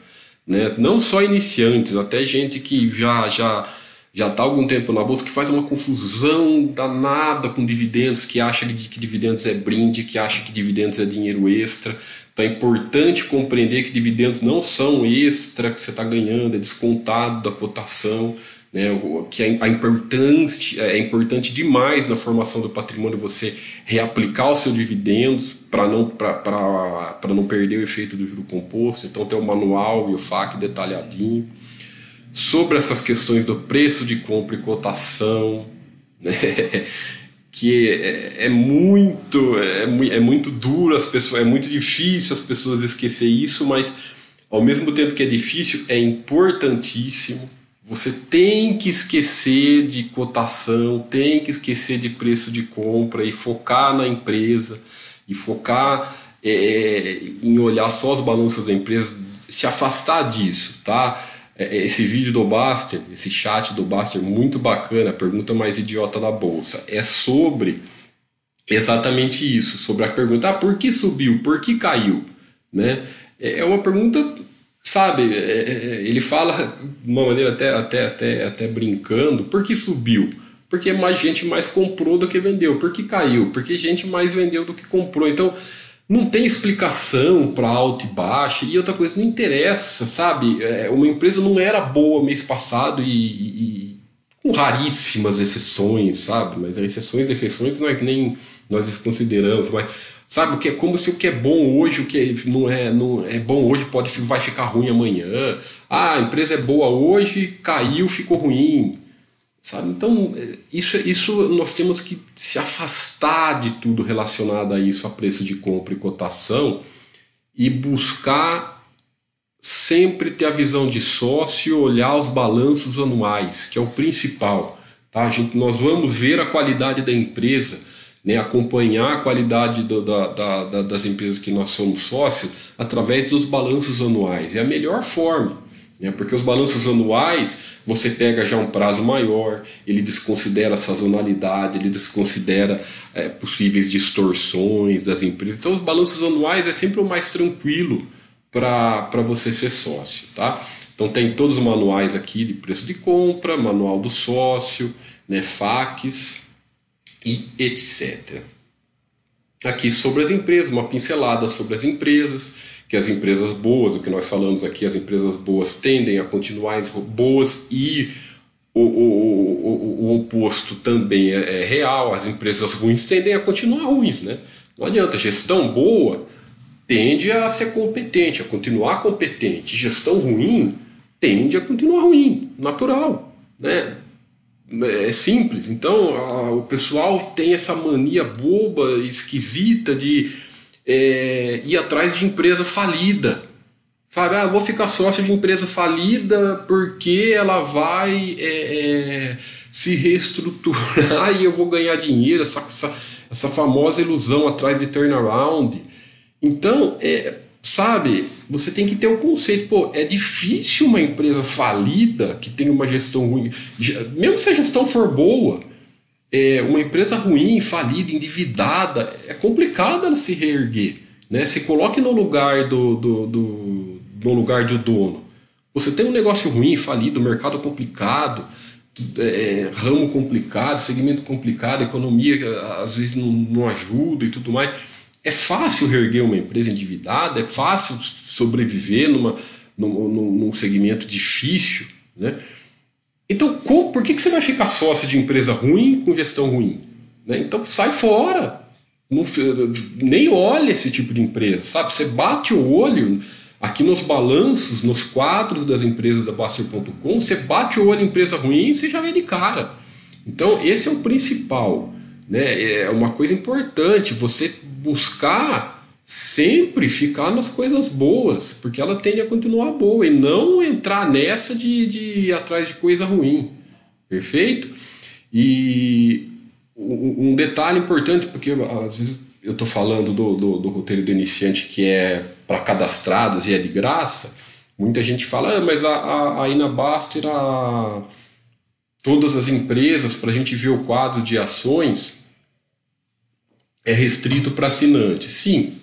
Né? Não só iniciantes, até gente que já já já está algum tempo na bolsa, que faz uma confusão danada com dividendos, que acha que, que dividendos é brinde, que acha que dividendos é dinheiro extra. Então é importante compreender que dividendos não são extra que você está ganhando, é descontado da cotação né, que é, a importância, é importante demais na formação do patrimônio você reaplicar os seus dividendos para não, para não perder o efeito do juro composto. Então tem o manual e o FAQ detalhadinho. Sobre essas questões do preço de compra e cotação, né, que é, é, muito é, é muito duro as pessoas, é muito difícil as pessoas esquecer isso, mas ao mesmo tempo que é difícil, é importantíssimo você tem que esquecer de cotação, tem que esquecer de preço de compra e focar na empresa e focar é, em olhar só os balanços da empresa, se afastar disso, tá? É, é, esse vídeo do Baster, esse chat do Baster, muito bacana, a pergunta mais idiota da bolsa, é sobre exatamente isso, sobre a pergunta, ah, por que subiu, por que caiu, né? É, é uma pergunta sabe, é, é, é, ele fala de uma maneira até, até, até, até brincando, por que subiu? Porque mais gente mais comprou do que vendeu. Por que caiu? Porque gente mais vendeu do que comprou. Então, não tem explicação para alto e baixo. E outra coisa, não interessa, sabe? uma empresa não era boa mês passado e, e, com raríssimas exceções, sabe? Mas exceções, exceções nós nem nós desconsideramos. Mas Sabe, o que é como se o que é bom hoje, o que não é, não é bom hoje pode vai ficar ruim amanhã. Ah, a empresa é boa hoje, caiu, ficou ruim. Sabe? Então, é, isso, isso nós temos que se afastar de tudo relacionado a isso, a preço de compra e cotação, e buscar sempre ter a visão de sócio, olhar os balanços anuais, que é o principal. Tá? A gente, nós vamos ver a qualidade da empresa, né, acompanhar a qualidade do, da, da, das empresas que nós somos sócios através dos balanços anuais. É a melhor forma, né, porque os balanços anuais você pega já um prazo maior, ele desconsidera a sazonalidade, ele desconsidera é, possíveis distorções das empresas. Então, os balanços anuais é sempre o mais tranquilo para você ser sócio, tá? Então tem todos os manuais aqui de preço de compra, manual do sócio, né, FAQs e etc. Aqui sobre as empresas, uma pincelada sobre as empresas, que as empresas boas, o que nós falamos aqui, as empresas boas tendem a continuar boas e o, o, o, o oposto também é, é, real, as empresas ruins tendem a continuar ruins, né? Não adianta, gestão boa tende a ser competente, a continuar competente. Gestão ruim tende a continuar ruim, natural, né? É simples. Então a, o pessoal tem essa mania boba, esquisita de é, ir atrás de empresa falida. Sabe, ah, vou ficar sócio de empresa falida porque ela vai é, é, se reestruturar e eu vou ganhar dinheiro. Essa, essa, essa famosa ilusão atrás de turnaround. Então, é, sabe, você tem que ter o um conceito, pô, é difícil uma empresa falida que tem uma gestão ruim, mesmo se a gestão for boa, é, uma empresa ruim, falida, endividada, é complicado ela se reerguer, né? Se coloque no lugar do, do, do no lugar do dono. Você tem um negócio ruim, falido, mercado complicado, é, ramo complicado, segmento complicado, economia às vezes não, não ajuda e tudo mais é fácil reerguer uma empresa endividada, é fácil sobreviver numa, num, num segmento difícil. Né? Então, como, por que, que você vai ficar sócio de empresa ruim com gestão ruim? Né? Então, sai fora. Não, nem olha esse tipo de empresa, sabe? Você bate o olho aqui nos balanços, nos quadros das empresas da Baster.com, você bate o olho em empresa ruim e você já vê de cara. Então, esse é o principal. Né? É uma coisa importante você buscar sempre ficar nas coisas boas, porque ela tende a continuar boa e não entrar nessa de, de ir atrás de coisa ruim. Perfeito? E um detalhe importante, porque às vezes eu estou falando do, do, do, roteiro do iniciante que é para cadastrados e é de graça, muita gente fala, ah, mas a, a, aí na Baster, a, todas as empresas, para a gente ver o quadro de ações, é restrito para assinantes, sim,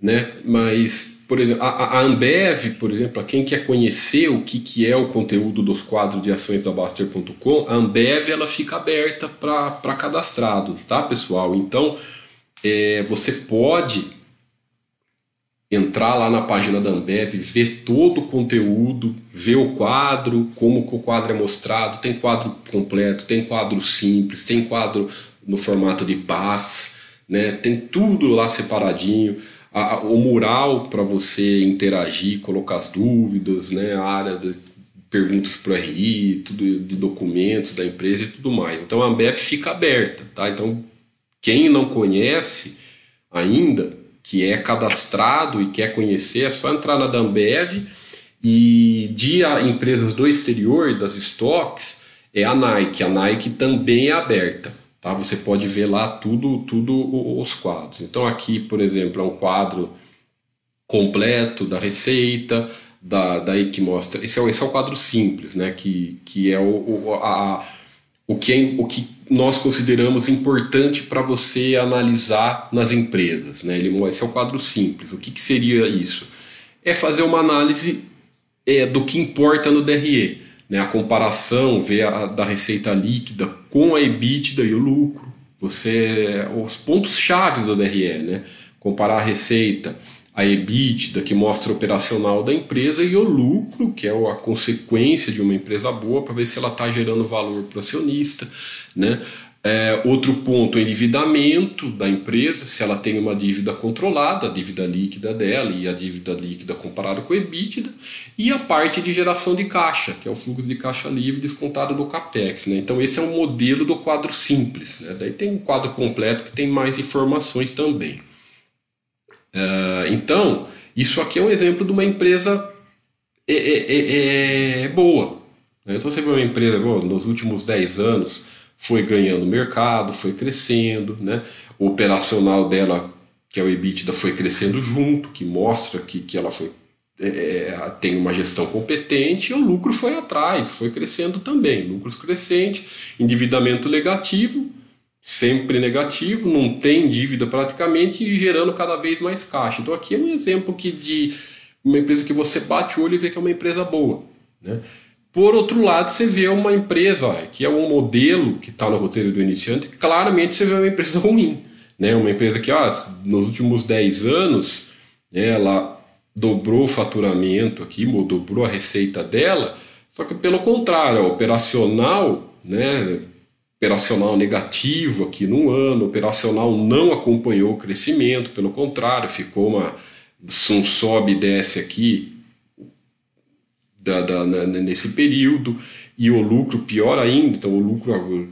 né? Mas, por exemplo, a, a Ambev, por exemplo, para quem quer conhecer o que, que é o conteúdo dos quadros de ações da Baster.com, a Ambev ela fica aberta para cadastrados, tá, pessoal? Então, é, você pode entrar lá na página da Ambev, ver todo o conteúdo, ver o quadro, como o quadro é mostrado, tem quadro completo, tem quadro simples, tem quadro no formato de paz, né? Tem tudo lá separadinho. A, a, o mural para você interagir, colocar as dúvidas, né? A área de perguntas para o RI, tudo de documentos da empresa e tudo mais. Então a Ambev fica aberta, tá? Então quem não conhece ainda, que é cadastrado e quer conhecer, é só entrar na da Ambev e de empresas do exterior, das estoques, é a Nike. A Nike também é aberta. Tá? Você pode ver lá tudo, tudo os quadros. Então aqui, por exemplo, é um quadro completo da receita, da, daí que mostra. Esse é, esse é o quadro simples, né? Que, que é o, o, a, o, que é, o que nós consideramos importante para você analisar nas empresas. Né? Ele, esse é o quadro simples. O que, que seria isso? É fazer uma análise é, do que importa no DRE né, a comparação, ver a, da receita líquida com a EBITDA e o lucro, você os pontos chaves do DRE, né, comparar a receita, a EBITDA que mostra o operacional da empresa e o lucro que é a consequência de uma empresa boa para ver se ela está gerando valor para o acionista, né, é, outro ponto, o endividamento da empresa, se ela tem uma dívida controlada, a dívida líquida dela e a dívida líquida comparada com o EBITDA, e a parte de geração de caixa, que é o fluxo de caixa livre descontado do CAPEX. Né? Então, esse é um modelo do quadro simples. Né? Daí tem um quadro completo que tem mais informações também. É, então, isso aqui é um exemplo de uma empresa é, é, é, é boa. Né? Então você vê uma empresa boa, nos últimos 10 anos foi ganhando mercado, foi crescendo, né? o operacional dela, que é o EBITDA, foi crescendo junto, que mostra que, que ela foi é, é, tem uma gestão competente e o lucro foi atrás, foi crescendo também. Lucros crescentes, endividamento negativo, sempre negativo, não tem dívida praticamente e gerando cada vez mais caixa. Então aqui é um exemplo que de uma empresa que você bate o olho e vê que é uma empresa boa. Né? Por outro lado, você vê uma empresa ó, que é um modelo que está no roteiro do iniciante, claramente você vê uma empresa ruim. Né? Uma empresa que ó, nos últimos 10 anos né, ela dobrou o faturamento aqui, dobrou a receita dela, só que pelo contrário, operacional, né, operacional negativo aqui no ano, operacional não acompanhou o crescimento, pelo contrário, ficou uma um sobe e desce aqui da, da, nesse período, e o lucro pior ainda, então o lucro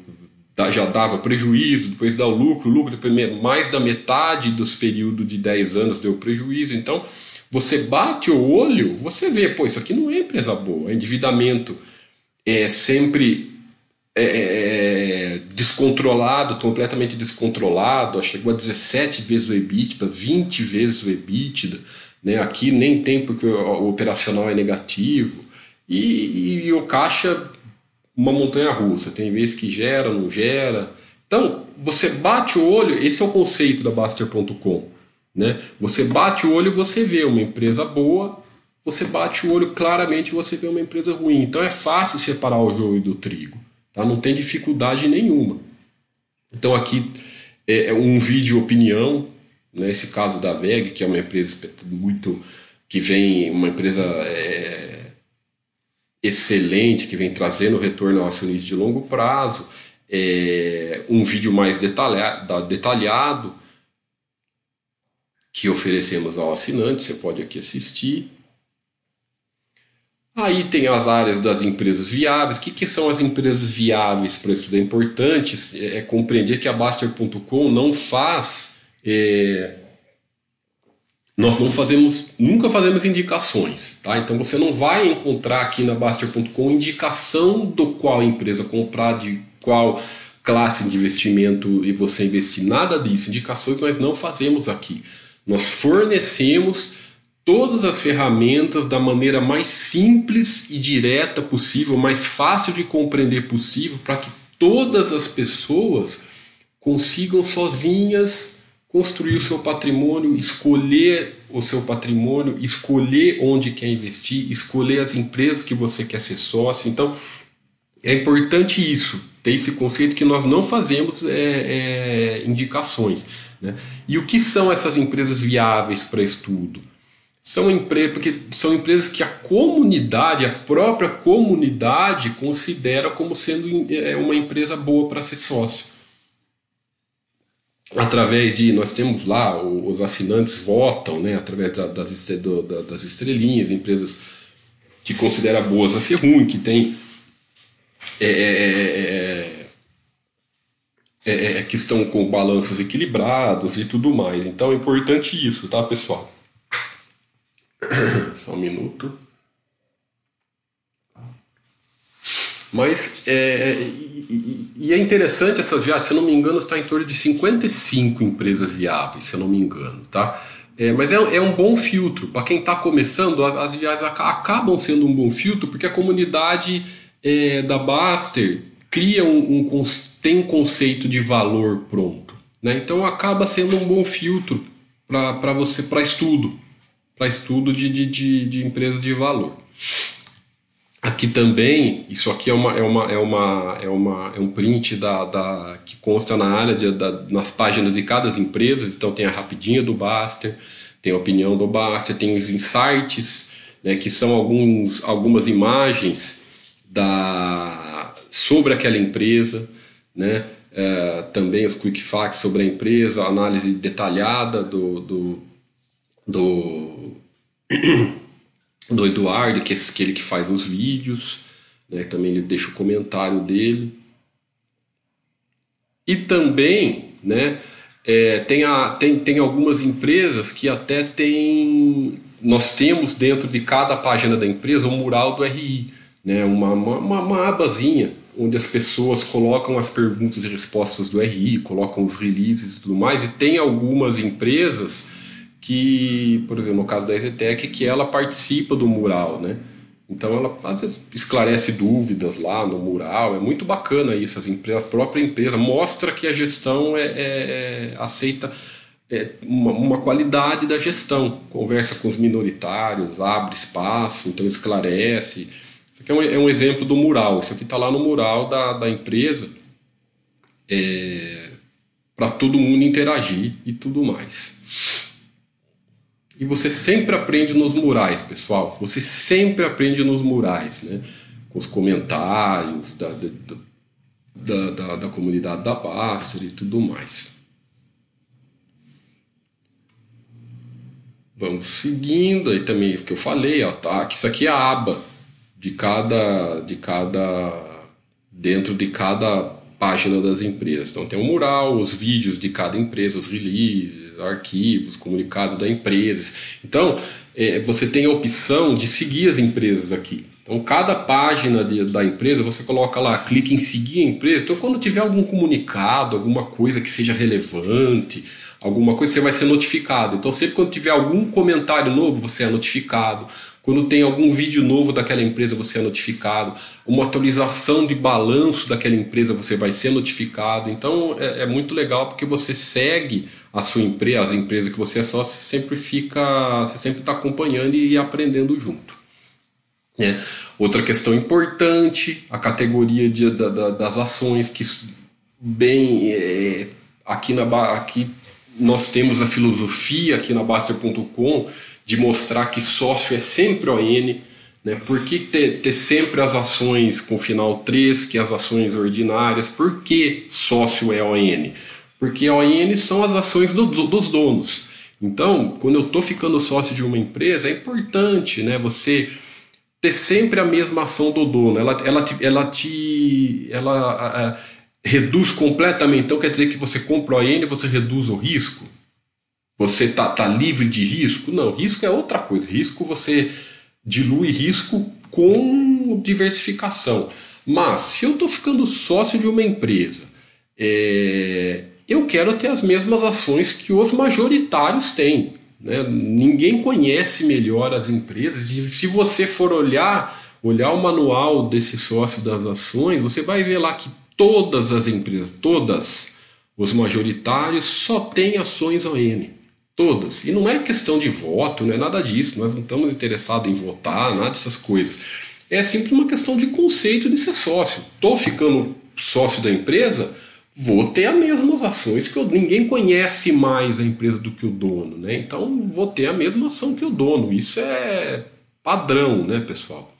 já dava prejuízo, depois dá o lucro, o lucro depois mais da metade dos períodos de 10 anos deu prejuízo, então você bate o olho, você vê, pô, isso aqui não é empresa boa. Endividamento é sempre é, é, é descontrolado, completamente descontrolado. Chegou a 17 vezes o EBITDA, 20 vezes o EBITDA. Né? Aqui nem tem porque o operacional é negativo. E, e, e o caixa, uma montanha russa. Tem vezes que gera, não gera. Então, você bate o olho, esse é o conceito da Baster.com. Né? Você bate o olho e você vê uma empresa boa, você bate o olho claramente você vê uma empresa ruim. Então é fácil separar o joio do trigo, tá? não tem dificuldade nenhuma. Então aqui é, é um vídeo opinião, nesse né? caso da VEG, que é uma empresa muito que vem, uma empresa é, excelente, que vem trazendo retorno ao acionista de longo prazo, é, um vídeo mais detalhado, detalhado que oferecemos ao assinante, você pode aqui assistir. Aí tem as áreas das empresas viáveis. O que, que são as empresas viáveis para estudar? É importante é, é compreender que a Baster.com não faz. É, nós não fazemos, nunca fazemos indicações, tá? Então você não vai encontrar aqui na Baster.com indicação do qual empresa comprar, de qual classe de investimento e você investir, nada disso. Indicações nós não fazemos aqui. Nós fornecemos todas as ferramentas da maneira mais simples e direta possível, mais fácil de compreender possível, para que todas as pessoas consigam sozinhas construir o seu patrimônio, escolher o seu patrimônio, escolher onde quer investir, escolher as empresas que você quer ser sócio. Então, é importante isso, ter esse conceito que nós não fazemos é, é, indicações. Né? E o que são essas empresas viáveis para estudo? São, empre porque são empresas que a comunidade, a própria comunidade, considera como sendo é, uma empresa boa para ser sócio. Através de, nós temos lá, os assinantes votam, né, através das, das estrelinhas, empresas que considera boas a ser ruim, que tem é, é, é é, é, é, que estão com balanços equilibrados e tudo mais. Então é importante isso, tá, pessoal? Só um minuto. Mas é, e, e, é interessante essas viagens, se eu não me engano, está em torno de 55 empresas viáveis, se eu não me engano, tá? É, mas é, é, um bom filtro. Para quem está começando, as, as, viagens acabam sendo um bom filtro, porque a comunidade é, da Baster cria um, um, tem um conceito de valor pronto. Né? Então acaba sendo um bom filtro para você para estudo, para estudo de, de, de, de, empresas de valor. Aqui também, isso aqui é uma é uma é uma é, uma, é um print da, da que consta na área de, da, nas páginas de cada empresa. Então tem a rapidinha do Baster, tem a opinião do Baster, tem os insights, né, que são alguns algumas imagens da sobre aquela empresa, né? É, também os quick facts sobre a empresa, análise detalhada do, do, do, do Eduardo, que é aquele que faz os vídeos, né? também ele deixa o comentário dele. E também né, é, tem, a, tem, tem algumas empresas que até têm nós temos dentro de cada página da empresa um mural do RI, né? uma, uma, uma abazinha onde as pessoas colocam as perguntas e respostas do RI, colocam os releases e tudo mais, e tem algumas empresas que, por exemplo, no caso da EZTEC, que ela participa do mural, né? Então ela às vezes esclarece dúvidas lá no mural, é muito bacana isso, a própria empresa mostra que a gestão é, é, é aceita é, uma, uma, qualidade da gestão, conversa com os minoritários, abre espaço, então esclarece. Isso aqui é um, é um exemplo do mural, isso aqui está lá no mural da, da empresa, é, para todo mundo interagir e tudo mais. E você sempre aprende nos murais, pessoal. Você sempre aprende nos murais, né? Com os comentários da, da, da, da, da comunidade da Baster e tudo mais. Vamos seguindo, aí também o que eu falei, ó, tá? Que isso aqui é a aba de cada, de cada, dentro de cada página das empresas. Então tem o um mural, os vídeos de cada empresa, os releases, arquivos, comunicados da empresa. Então, é, você tem a opção de seguir as empresas aqui. Então, cada página de, da empresa, você coloca lá, clique em seguir a empresa. Então, quando tiver algum comunicado, alguma coisa que seja relevante, alguma coisa, você vai ser notificado. Então, sempre quando tiver algum comentário novo, você é notificado. Quando tem algum vídeo novo daquela empresa, você é notificado. Uma atualização de balanço daquela empresa, você vai ser notificado. Então é, é muito legal porque você segue a sua empresa, as empresas que você é sócio, você sempre fica, você sempre está acompanhando e aprendendo junto. É. Outra questão importante, a categoria de, da, da, das ações, que bem é, aqui, na, aqui nós temos a filosofia aqui na Baster.com de mostrar que sócio é sempre ON, né? Por que ter, ter, sempre as ações com final 3, que as ações ordinárias? Por que sócio é ON? Porque ON são as ações do, dos donos. Então, quando eu estou ficando sócio de uma empresa, é importante né, você ter sempre a mesma ação do dono. Ela, ela, te, ela, te, ela a, a, reduz completamente. Então, quer dizer que você compra ON e você reduz o risco? Você está tá livre de risco? Não, risco é outra coisa. Risco você dilui risco com diversificação. Mas se eu estou ficando sócio de uma empresa, é, eu quero ter as mesmas ações que os majoritários têm. Né? Ninguém conhece melhor as empresas e se você for olhar, olhar o manual desse sócio das ações, você vai ver lá que todas as empresas, todas os majoritários só têm ações ON. Todas. E não é questão de voto, não é nada disso. Nós não estamos interessados em votar, nada dessas coisas. É sempre uma questão de conceito de ser sócio. Estou ficando sócio da empresa, vou ter as mesmas ações que eu, ninguém conhece mais a empresa do que o dono, né? Então vou ter a mesma ação que o dono. Isso é padrão, né, pessoal?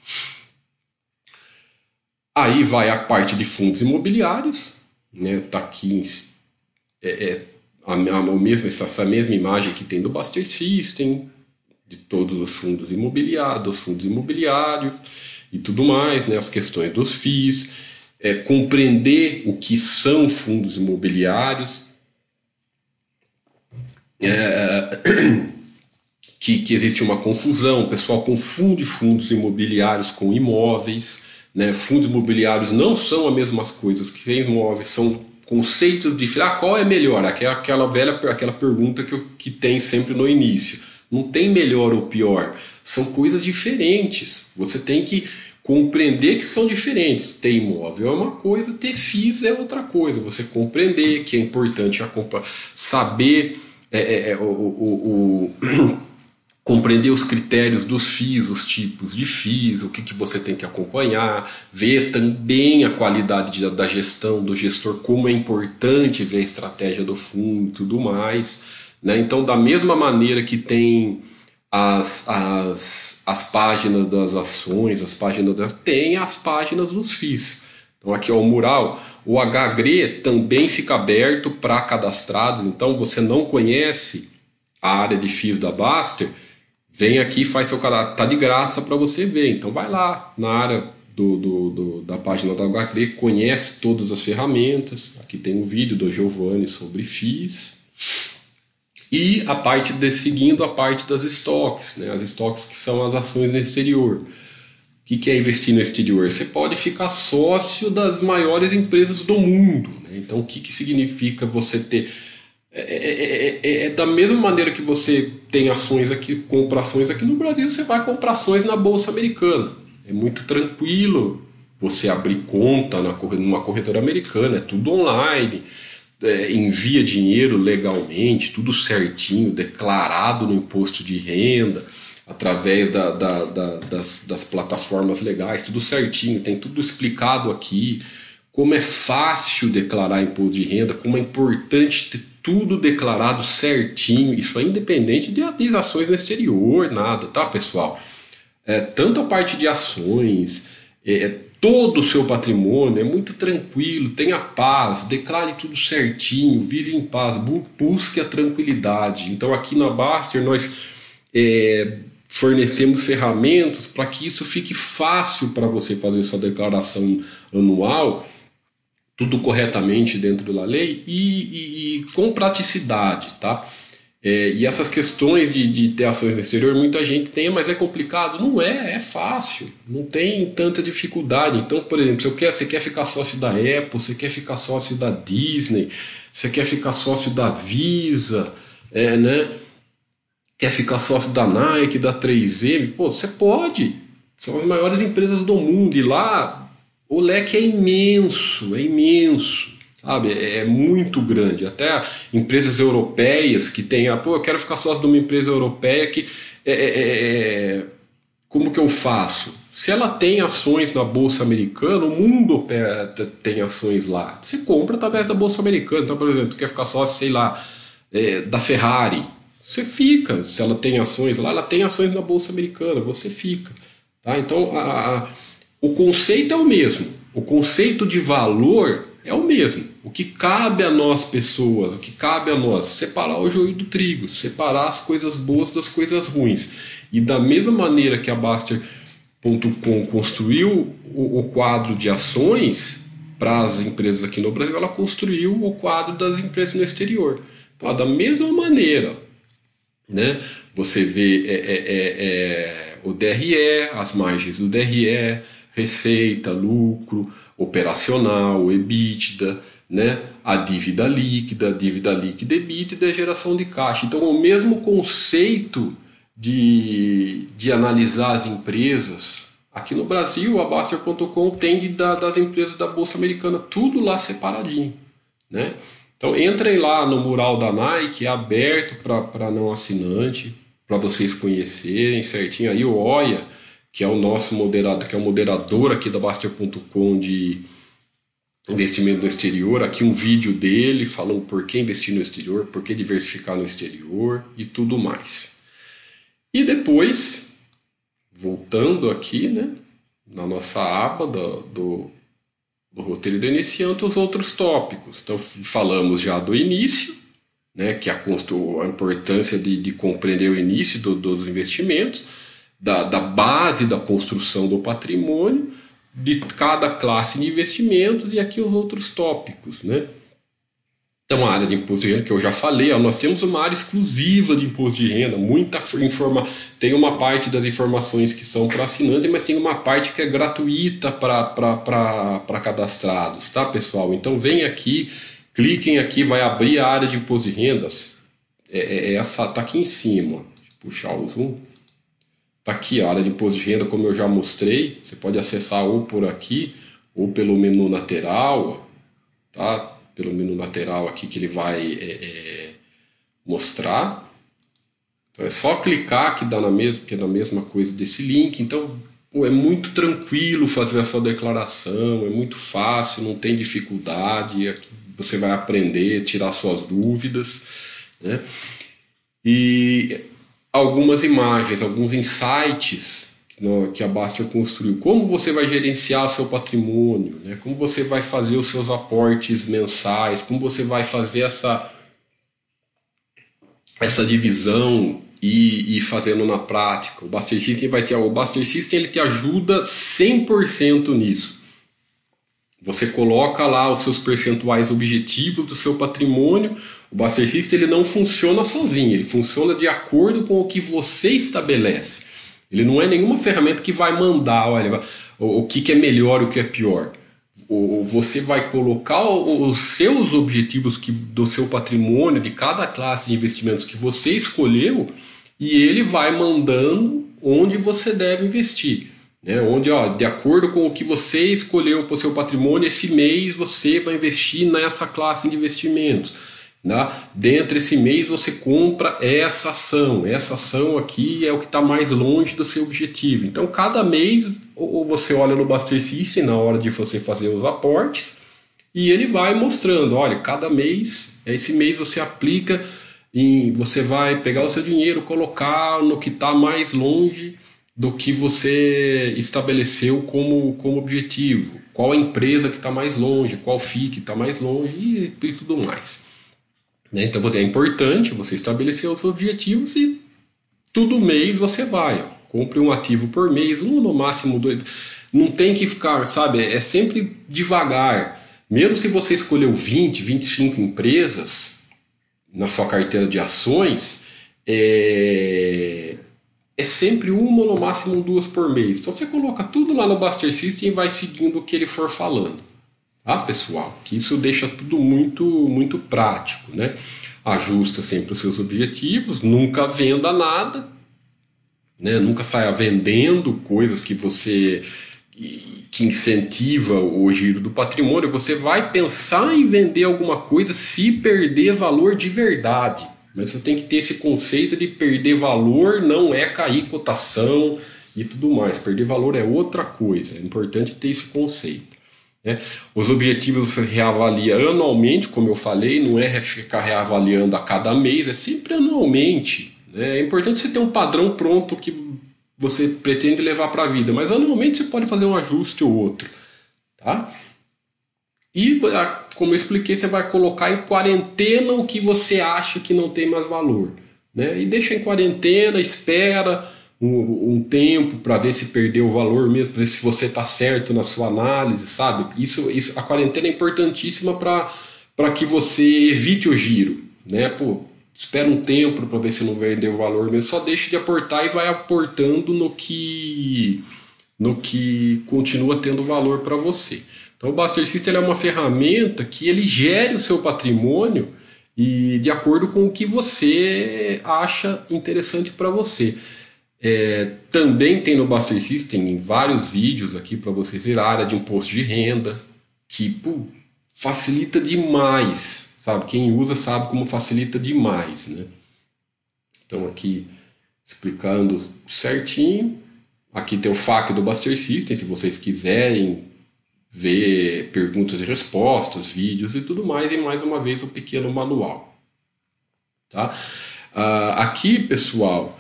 Aí vai a parte de fundos imobiliários, né? Tá aqui é, é a, a, mesma, essa mesma imagem que tem do Buster System, de todos os fundos imobiliários, dos fundos imobiliários e tudo mais, né, as questões dos FIIs, é, compreender o que são fundos imobiliários, é, que, que existe uma confusão, o pessoal confunde fundos imobiliários com imóveis, né, fundos imobiliários não são as mesmas coisas que imóveis, são conceito de ah, qual é melhor? Aquela, aquela velha aquela pergunta que, que tem sempre no início. Não tem melhor ou pior. São coisas diferentes. Você tem que compreender que são diferentes. Ter imóvel é uma coisa, ter FIIs é outra coisa. Você compreender que é importante saber é, é, é o, o, o compreender os critérios dos FIIs, os tipos de FIIs, o que, que você tem que acompanhar, ver também a qualidade de, da gestão do gestor, como é importante ver a estratégia do fundo e tudo mais. Né? Então, da mesma maneira que tem as, as, as páginas das ações, as páginas das, tem as páginas dos FIIs. Então, aqui é o mural. O HGRE também fica aberto para cadastrados, então você não conhece a área de FIIs da Baster, vem aqui faz seu cadastro, tá de graça para você ver. Então vai lá na área do, do, do, da página da HQ, conhece todas as ferramentas. Aqui tem um vídeo do Giovanni sobre FIIs. E a parte de, seguindo a parte das estoques, né? as estoques que são as ações no exterior. O que, que é investir no exterior? Você pode ficar sócio das maiores empresas do mundo. Né? Então, o que, que significa você ter. É, é, é, é, da mesma maneira que você tem ações aqui, compra ações aqui no Brasil, você vai comprar ações na Bolsa Americana. É muito tranquilo você abrir conta na, numa corretora americana, é tudo online é, envia dinheiro legalmente, tudo certinho, declarado no imposto de renda, através da, da, da, das, das plataformas legais, tudo certinho, tem tudo explicado aqui. Como é fácil declarar imposto de renda, como é importante ter tudo declarado certinho, isso é independente de ações no exterior, nada, tá, pessoal? É, tanto a parte de ações, é, todo o seu patrimônio, é muito tranquilo, tenha paz, declare tudo certinho, vive em paz, busque a tranquilidade. Então, aqui na Baster, nós é, fornecemos ferramentas para que isso fique fácil para você fazer sua declaração anual, tudo corretamente dentro da lei e, e, e com praticidade, tá? É, e essas questões de, de ter ações no exterior, muita gente tem, mas é complicado. Não é, é fácil, não tem tanta dificuldade. Então, por exemplo, você quer, você quer ficar sócio da Apple, você quer ficar sócio da Disney, você quer ficar sócio da Visa, é, né? quer ficar sócio da Nike, da 3M, pô, você pode. São as maiores empresas do mundo e lá o leque é imenso, é imenso sabe? É, é muito grande. Até empresas europeias que têm, ah, pô, eu quero ficar sócio de uma empresa europeia que é, é, é, é, como que eu faço? Se ela tem ações na bolsa americana, o mundo tem ações lá. Você compra através da bolsa americana. Então, por exemplo, tu quer ficar sócio, sei lá, é, da Ferrari. Você fica. Se ela tem ações lá, ela tem ações na bolsa americana. Você fica. Tá? Então, a, a, o conceito é o mesmo. O conceito de valor é o mesmo. O que cabe a nós, pessoas, o que cabe a nós, separar o joio do trigo, separar as coisas boas das coisas ruins. E da mesma maneira que a Baster.com construiu o, o quadro de ações para as empresas aqui no Brasil, ela construiu o quadro das empresas no exterior. Então, da mesma maneira, né, você vê é, é, é, é o DRE, as margens do DRE, receita, lucro, operacional, EBITDA, né? a dívida líquida, a dívida líquida EBITDA e a geração de caixa. Então, o mesmo conceito de, de analisar as empresas, aqui no Brasil, a Baster.com tem da, das empresas da Bolsa Americana, tudo lá separadinho. Né? Então, entrem lá no mural da Nike, é aberto para não assinante, para vocês conhecerem certinho. Aí o OIA, que é o nosso moderador, que é o moderador aqui da Baster.com de investimento no exterior. Aqui um vídeo dele falando por que investir no exterior, por que diversificar no exterior e tudo mais. E depois, voltando aqui, né, na nossa aba do, do, do roteiro do iniciante, os outros tópicos. Então, falamos já do início, né, que a, a importância de, de compreender o início do, dos investimentos da, da base da construção do patrimônio, de cada classe de investimentos e aqui os outros tópicos, né? Então, a área de imposto de renda, que eu já falei, ó, nós temos uma área exclusiva de imposto de renda, muita informa tem uma parte das informações que são para assinante, mas tem uma parte que é gratuita para cadastrados, tá, pessoal? Então, vem aqui, cliquem aqui, vai abrir a área de imposto de rendas. É, é, é essa, tá aqui em cima. puxar o zoom. Está aqui a área de imposto de renda, como eu já mostrei. Você pode acessar ou por aqui ou pelo menu lateral, tá? Pelo menu lateral aqui que ele vai é, é, mostrar. Então é só clicar que dá na mesma, que é na mesma coisa desse link. Então pô, é muito tranquilo fazer a sua declaração, é muito fácil, não tem dificuldade. Aqui você vai aprender, tirar suas dúvidas, né? E algumas imagens, alguns insights que a Baster construiu. Como você vai gerenciar seu patrimônio, né? como você vai fazer os seus aportes mensais, como você vai fazer essa, essa divisão e, e fazendo na prática. O Baster System vai ter o Baster System ele te ajuda 100% nisso. Você coloca lá os seus percentuais objetivos do seu patrimônio. O Buster System ele não funciona sozinho, ele funciona de acordo com o que você estabelece. Ele não é nenhuma ferramenta que vai mandar, olha, o, que, que é melhor o que é pior. O, você vai colocar os seus objetivos que, do seu patrimônio, de cada classe de investimentos que você escolheu, e ele vai mandando onde você deve investir. Né? Onde, ó, de acordo com o que você escolheu para o seu patrimônio, esse mês você vai investir nessa classe de investimentos. Né? Dentro desse mês você compra essa ação. Essa ação aqui é o que está mais longe do seu objetivo. Então, cada mês ou você olha no Buster System na hora de você fazer os aportes e ele vai mostrando, olha, cada mês, esse mês você aplica e você vai pegar o seu dinheiro, colocar no que está mais longe do que você estabeleceu como, como objetivo. Qual a empresa que está mais longe, qual FII que está mais longe e, e tudo mais. Né? Então você, é importante você estabelecer os objetivos e todo mês você vai. Ó, compre um ativo por mês, um no máximo dois. Não tem que ficar, sabe? É sempre devagar. Mesmo se você escolheu 20, 25 empresas, na sua carteira de ações, é, é sempre uma no máximo duas por mês. Então você coloca tudo lá no Buster System e vai seguindo o que ele for falando. Tá, pessoal? Que isso deixa tudo muito, muito prático, né? Ajusta sempre os seus objetivos, nunca venda nada, né? Nunca saia vendendo coisas que você que incentiva o giro do patrimônio, você vai pensar em vender alguma coisa se perder valor de verdade. Mas você tem que ter esse conceito de perder valor não é cair cotação e tudo mais. Perder valor é outra coisa. É importante ter esse conceito. Né? Os objetivos você reavalia anualmente, como eu falei, não é ficar reavaliando a cada mês, é sempre anualmente. Né? É importante você ter um padrão pronto que você pretende levar para a vida, mas anualmente você pode fazer um ajuste ou outro, tá? E, como eu expliquei, você vai colocar em quarentena o que você acha que não tem mais valor, né? E deixa em quarentena, espera um, um tempo para ver se perdeu o valor mesmo, ver se você está certo na sua análise, sabe? Isso, isso, a quarentena é importantíssima para que você evite o giro, né? Pô, espera um tempo para ver se não vendeu o valor mesmo, só deixa de aportar e vai aportando no que no que continua tendo valor para você. Então o Buster System é uma ferramenta que ele gere o seu patrimônio e de acordo com o que você acha interessante para você. É, também tem no Buster System em vários vídeos aqui para vocês ver a área de imposto de renda que pô, facilita demais sabe? Quem usa sabe como facilita demais, né? Então aqui explicando certinho. Aqui tem o FAQ do Buster System, se vocês quiserem ver perguntas e respostas, vídeos e tudo mais, e mais uma vez o um pequeno manual. Tá? Uh, aqui, pessoal,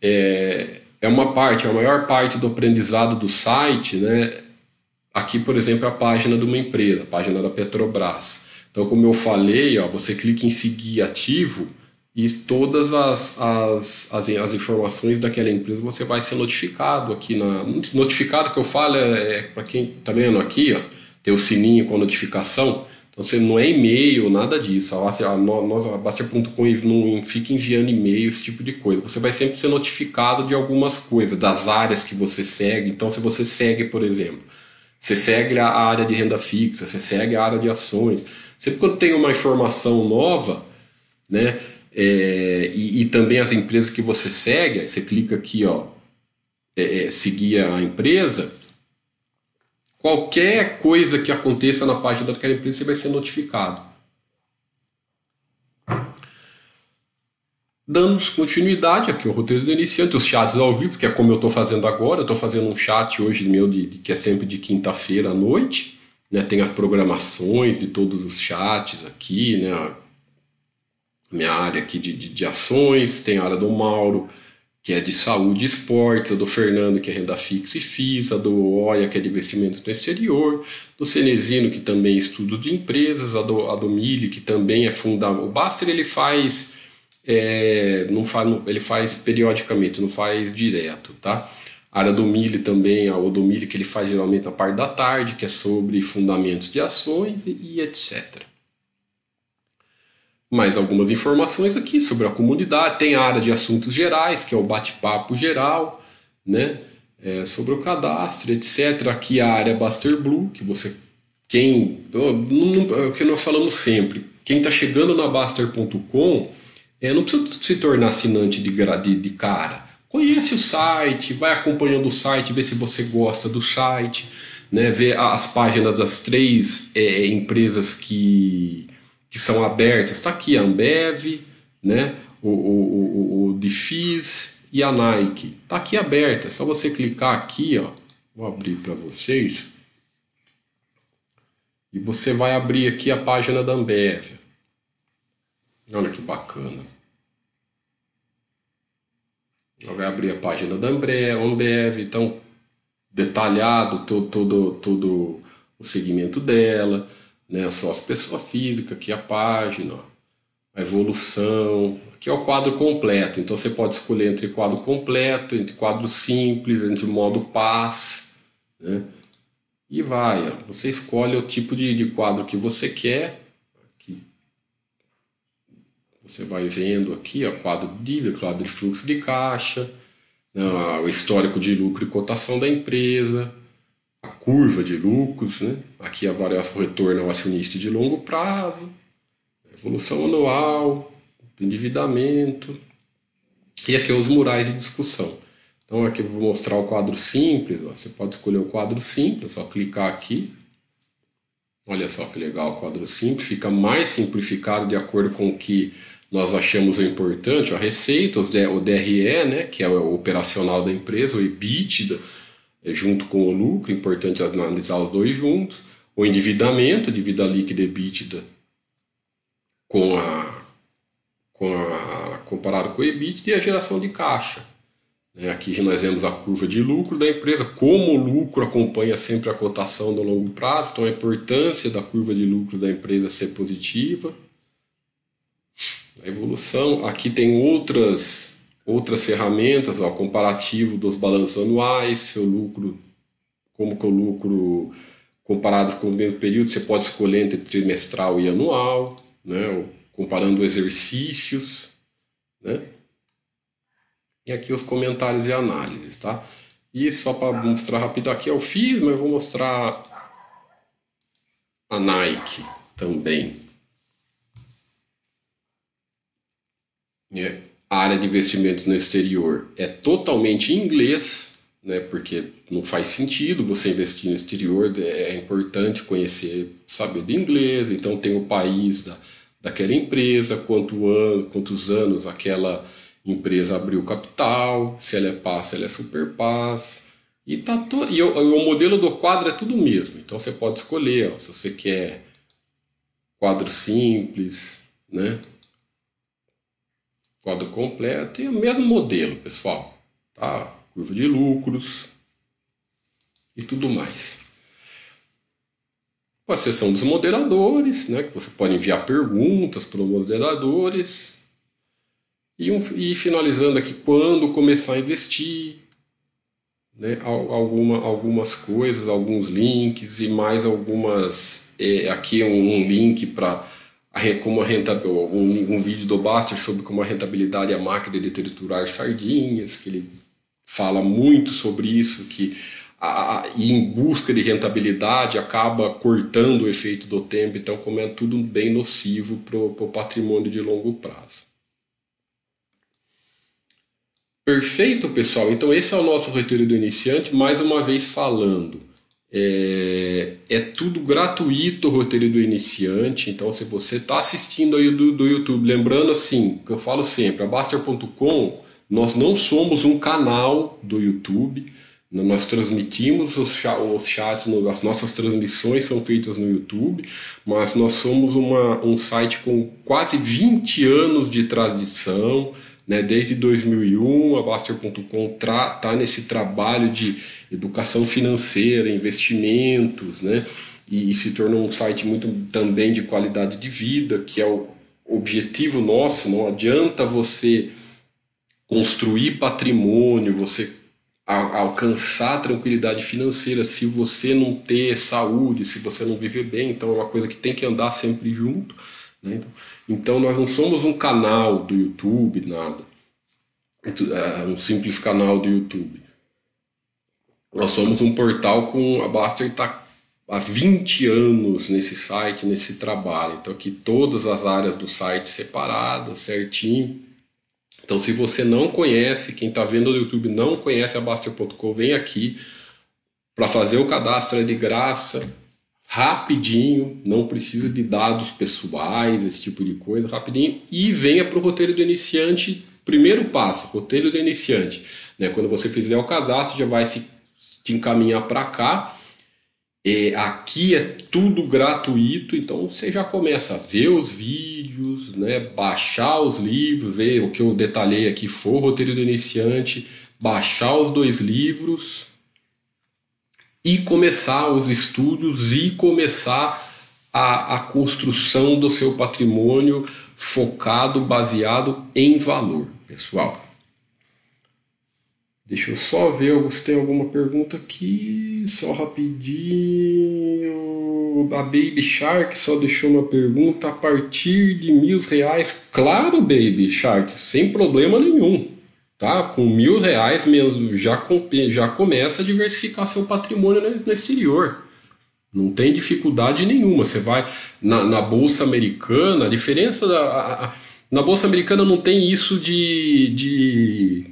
é, é uma parte, a maior parte do aprendizado do site, né? Aqui, por exemplo, é a página de uma empresa, a página da Petrobras. Então, como eu falei, ó, você clica em seguir ativo e todas as, as, as, as, informações daquela empresa você vai ser notificado aqui na notificado que eu falo é, é para quem tá vendo aqui ó tem o sininho com a notificação então você não é e-mail nada disso. A, a, nós a Baster.com não fica enviando e-mail esse tipo de coisa. Você vai sempre ser notificado de algumas coisas das áreas que você segue. Então se você segue por exemplo você segue a área de renda fixa você segue a área de ações. Sempre quando tem uma informação nova, né, é, e, e, também as empresas que você segue, você clica aqui, ó, é, é, seguir a empresa, qualquer coisa que aconteça na página daquela empresa, você vai ser notificado. Dando continuidade aqui o roteiro do iniciante, os chats ao vivo, que é como eu estou fazendo agora, estou fazendo um chat hoje meu, de, de que é sempre de quinta-feira à noite, né, tem as programações de todos os chats aqui, né, minha área aqui de, de, de, ações, tem a área do Mauro, que é de saúde e esportes, a do Fernando, que é renda fixa e FIIs, a do Oia, que é de investimentos no exterior, do Cenezino, que também é estudo de empresas, a do, a do Mili, que também é fundamental. O Baster, ele faz, é, não faz, ele faz periodicamente, não faz direto, tá? A área do Mille também, o do Mille que ele faz geralmente na parte da tarde, que é sobre fundamentos de ações e, e etc. Mais algumas informações aqui sobre a comunidade. Tem a área de assuntos gerais, que é o bate-papo geral, né? É, sobre o cadastro, etc. Aqui a área Buster Blue, que você. Quem. É o que nós falamos sempre. Quem está chegando na Baster.com é, não precisa se tornar assinante de, de, de cara conhece o site, vai acompanhando o site, vê se você gosta do site, né, vê as páginas das três é, empresas que, que são abertas. Está aqui a Ambev, né, o, o, o, o Difis e a Nike. Está aqui aberta, é só você clicar aqui, ó, vou abrir para vocês. E você vai abrir aqui a página da Ambev. Olha que bacana. Vai abrir a página da Ambev, então detalhado todo, todo, todo o segmento dela, né? as pessoas físicas, aqui a página, a evolução, aqui é o quadro completo, então você pode escolher entre quadro completo, entre quadro simples, entre modo paz, né? e vai, ó. você escolhe o tipo de, de quadro que você quer, você vai vendo aqui o quadro de dívida, quadro de fluxo de caixa, né, o histórico de lucro e cotação da empresa, curva de lucros, né? aqui a variação retorno ao acionista de longo prazo, evolução anual, endividamento, e aqui os murais de discussão. Então aqui eu vou mostrar o quadro simples, ó. você pode escolher o quadro simples, só clicar aqui, Olha só que legal o quadro simples, fica mais simplificado de acordo com o que nós achamos o importante, a receita, o DRE, né, que é o operacional da empresa, o EBITDA, é, junto com o lucro, importante analisar os dois juntos, o endividamento, dívida líquida EBITDA, com a, com a, comparado com o EBITDA e a geração de caixa. Né, aqui nós vemos a curva de lucro da empresa, como o lucro acompanha sempre a cotação no longo prazo, então a importância da curva de lucro da empresa ser positiva a evolução. Aqui tem outras outras ferramentas, o comparativo dos balanços anuais, seu lucro, como que o lucro comparado com o mesmo período, você pode escolher entre trimestral e anual, né, comparando exercícios, né? E aqui os comentários e análises, tá? E só para mostrar rápido aqui, eu fiz, mas eu vou mostrar a Nike também. Né? A área de investimentos no exterior é totalmente em inglês, né? porque não faz sentido você investir no exterior, é, é importante conhecer, saber do inglês, então tem o país da, daquela empresa, quanto ano, quantos anos aquela empresa abriu capital, se ela é paz, se ela é super paz, e, tá to... e o, o, modelo do quadro é tudo mesmo, então você pode escolher ó, se você quer quadro simples, né? Quadro completo e o mesmo modelo, pessoal. Tá? Curva de lucros e tudo mais. A seção dos moderadores, né, que você pode enviar perguntas para os moderadores. E, um, e finalizando aqui, quando começar a investir, né, alguma, algumas coisas, alguns links e mais algumas. É, aqui um, um link para como a rentabilidade, um, um, vídeo do Baster sobre como a rentabilidade é a máquina de triturar sardinhas, que ele fala muito sobre isso, que a, a, em busca de rentabilidade acaba cortando o efeito do tempo, então como é tudo bem nocivo para o patrimônio de longo prazo. Perfeito, pessoal? Então esse é o nosso roteiro do iniciante, mais uma vez falando é, é, tudo gratuito o roteiro do iniciante. Então, se você está assistindo aí do, do YouTube, lembrando assim, que eu falo sempre, a Baster.com, nós não somos um canal do YouTube. Nós transmitimos os, chats, as nossas transmissões são feitas no YouTube, mas nós somos uma, um site com quase 20 anos de tradição. Né? Desde 2001, a Baster.com está nesse trabalho de educação financeira, investimentos, né? E, e, se tornou um site muito também de qualidade de vida, que é o objetivo nosso. Não adianta você construir patrimônio, você a, alcançar tranquilidade financeira se você não ter saúde, se você não viver bem. Então é uma coisa que tem que andar sempre junto. Né? Então, então nós não somos um canal do YouTube, nada. É um simples canal do YouTube. Nós somos um portal com a Baster está há 20 anos nesse site, nesse trabalho. Então aqui todas as áreas do site separadas, certinho. Então se você não conhece, quem está vendo no YouTube não conhece a Baster.com, vem aqui para fazer o cadastro é de graça, rapidinho, não precisa de dados pessoais, esse tipo de coisa, rapidinho, e venha para o roteiro do iniciante, primeiro passo, roteiro do iniciante. Né? Quando você fizer o cadastro, já vai se te encaminhar para cá é, aqui é tudo gratuito, então você já começa a ver os vídeos, né, baixar os livros, ver o que eu detalhei aqui for roteiro do iniciante, baixar os dois livros e começar os estudos e começar a, a construção do seu patrimônio focado, baseado em valor, pessoal. Deixa eu só ver se tem alguma pergunta aqui, só rapidinho. A Baby Shark só deixou uma pergunta a partir de mil reais. Claro, Baby Shark, sem problema nenhum. Tá? Com mil reais mesmo já, já começa a diversificar seu patrimônio no exterior. Não tem dificuldade nenhuma. Você vai na, na Bolsa Americana, a diferença da. A, a, na Bolsa Americana não tem isso de, de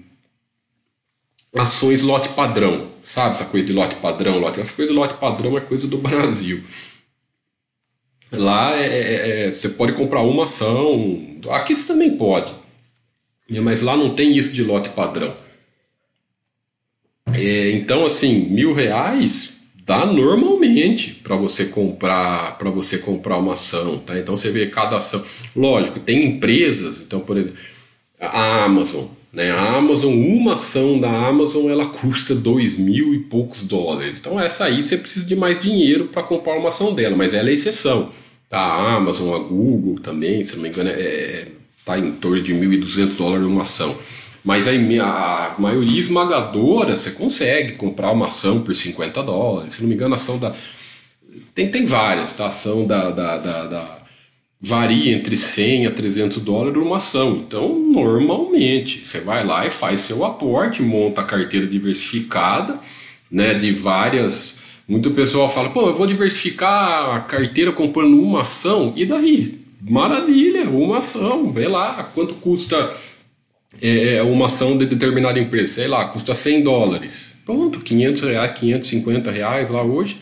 ações lote padrão, sabe? Essa coisa de lote padrão, lote, essa coisa de lote padrão é coisa do Brasil. Lá é, é, é, você pode comprar uma ação, aqui você também pode? Mas lá não tem isso de lote padrão. É, então, assim, mil reais dá normalmente para você comprar para você comprar uma ação, tá? Então você vê cada ação. Lógico, tem empresas, então por exemplo, a Amazon, né? A Amazon, uma ação da Amazon, ela custa dois mil e poucos dólares. Então essa aí você precisa de mais dinheiro para comprar uma ação dela, mas ela é exceção. Tá? A Amazon, a Google também, se não me engano, está é, tá em torno de 1.200 dólares uma ação. Mas a, a maioria esmagadora você consegue comprar uma ação por 50 dólares. Se não me engano, a ação da. Tem, tem várias, tá? A ação da, da, da, da varia entre 100 a 300 dólares uma ação. Então, normalmente, você vai lá e faz seu aporte, monta a carteira diversificada, né, de várias. Muito pessoal fala, pô, eu vou diversificar a carteira comprando uma ação, e daí? Maravilha, uma ação, vê lá quanto custa é, uma ação de determinada empresa, sei lá, custa 100 dólares. Pronto, 500 reais, 550 reais lá hoje.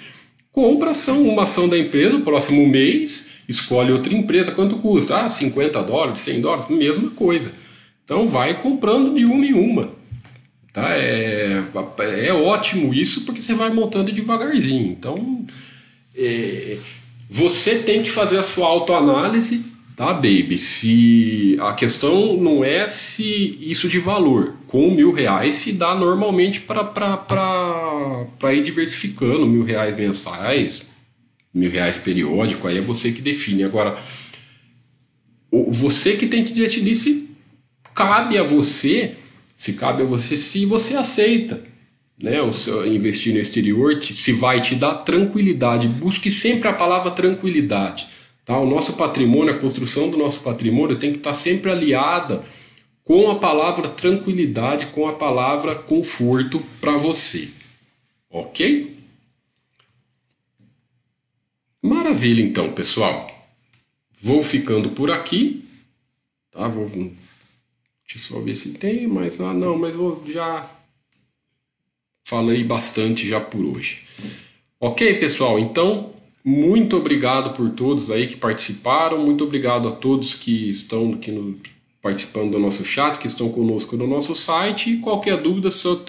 Compra ação, uma ação da empresa, próximo mês, escolhe outra empresa, quanto custa? Ah, 50 dólares, 100 dólares, mesma coisa. Então vai comprando de uma em uma. Tá? É, é ótimo isso porque você vai montando devagarzinho. Então é, você tem que fazer a sua autoanálise, tá, baby? Se a questão não é se isso de valor, com mil reais se dá normalmente para ir diversificando mil reais mensais, mil reais periódico, aí é você que define. Agora, você que tem que decidir se cabe a você, se cabe a você, se você aceita né, investir no exterior, se vai te dar tranquilidade. Busque sempre a palavra tranquilidade. Tá? O nosso patrimônio, a construção do nosso patrimônio tem que estar sempre aliada com a palavra tranquilidade, com a palavra conforto para você. Ok? Maravilha, então, pessoal. Vou ficando por aqui. Tá? Vou. Deixa eu só ver se tem mais. Ah, não, mas vou já. Falei bastante já por hoje. Ok, pessoal? Então, muito obrigado por todos aí que participaram. Muito obrigado a todos que estão aqui no, participando do nosso chat, que estão conosco no nosso site. E qualquer dúvida, só estamos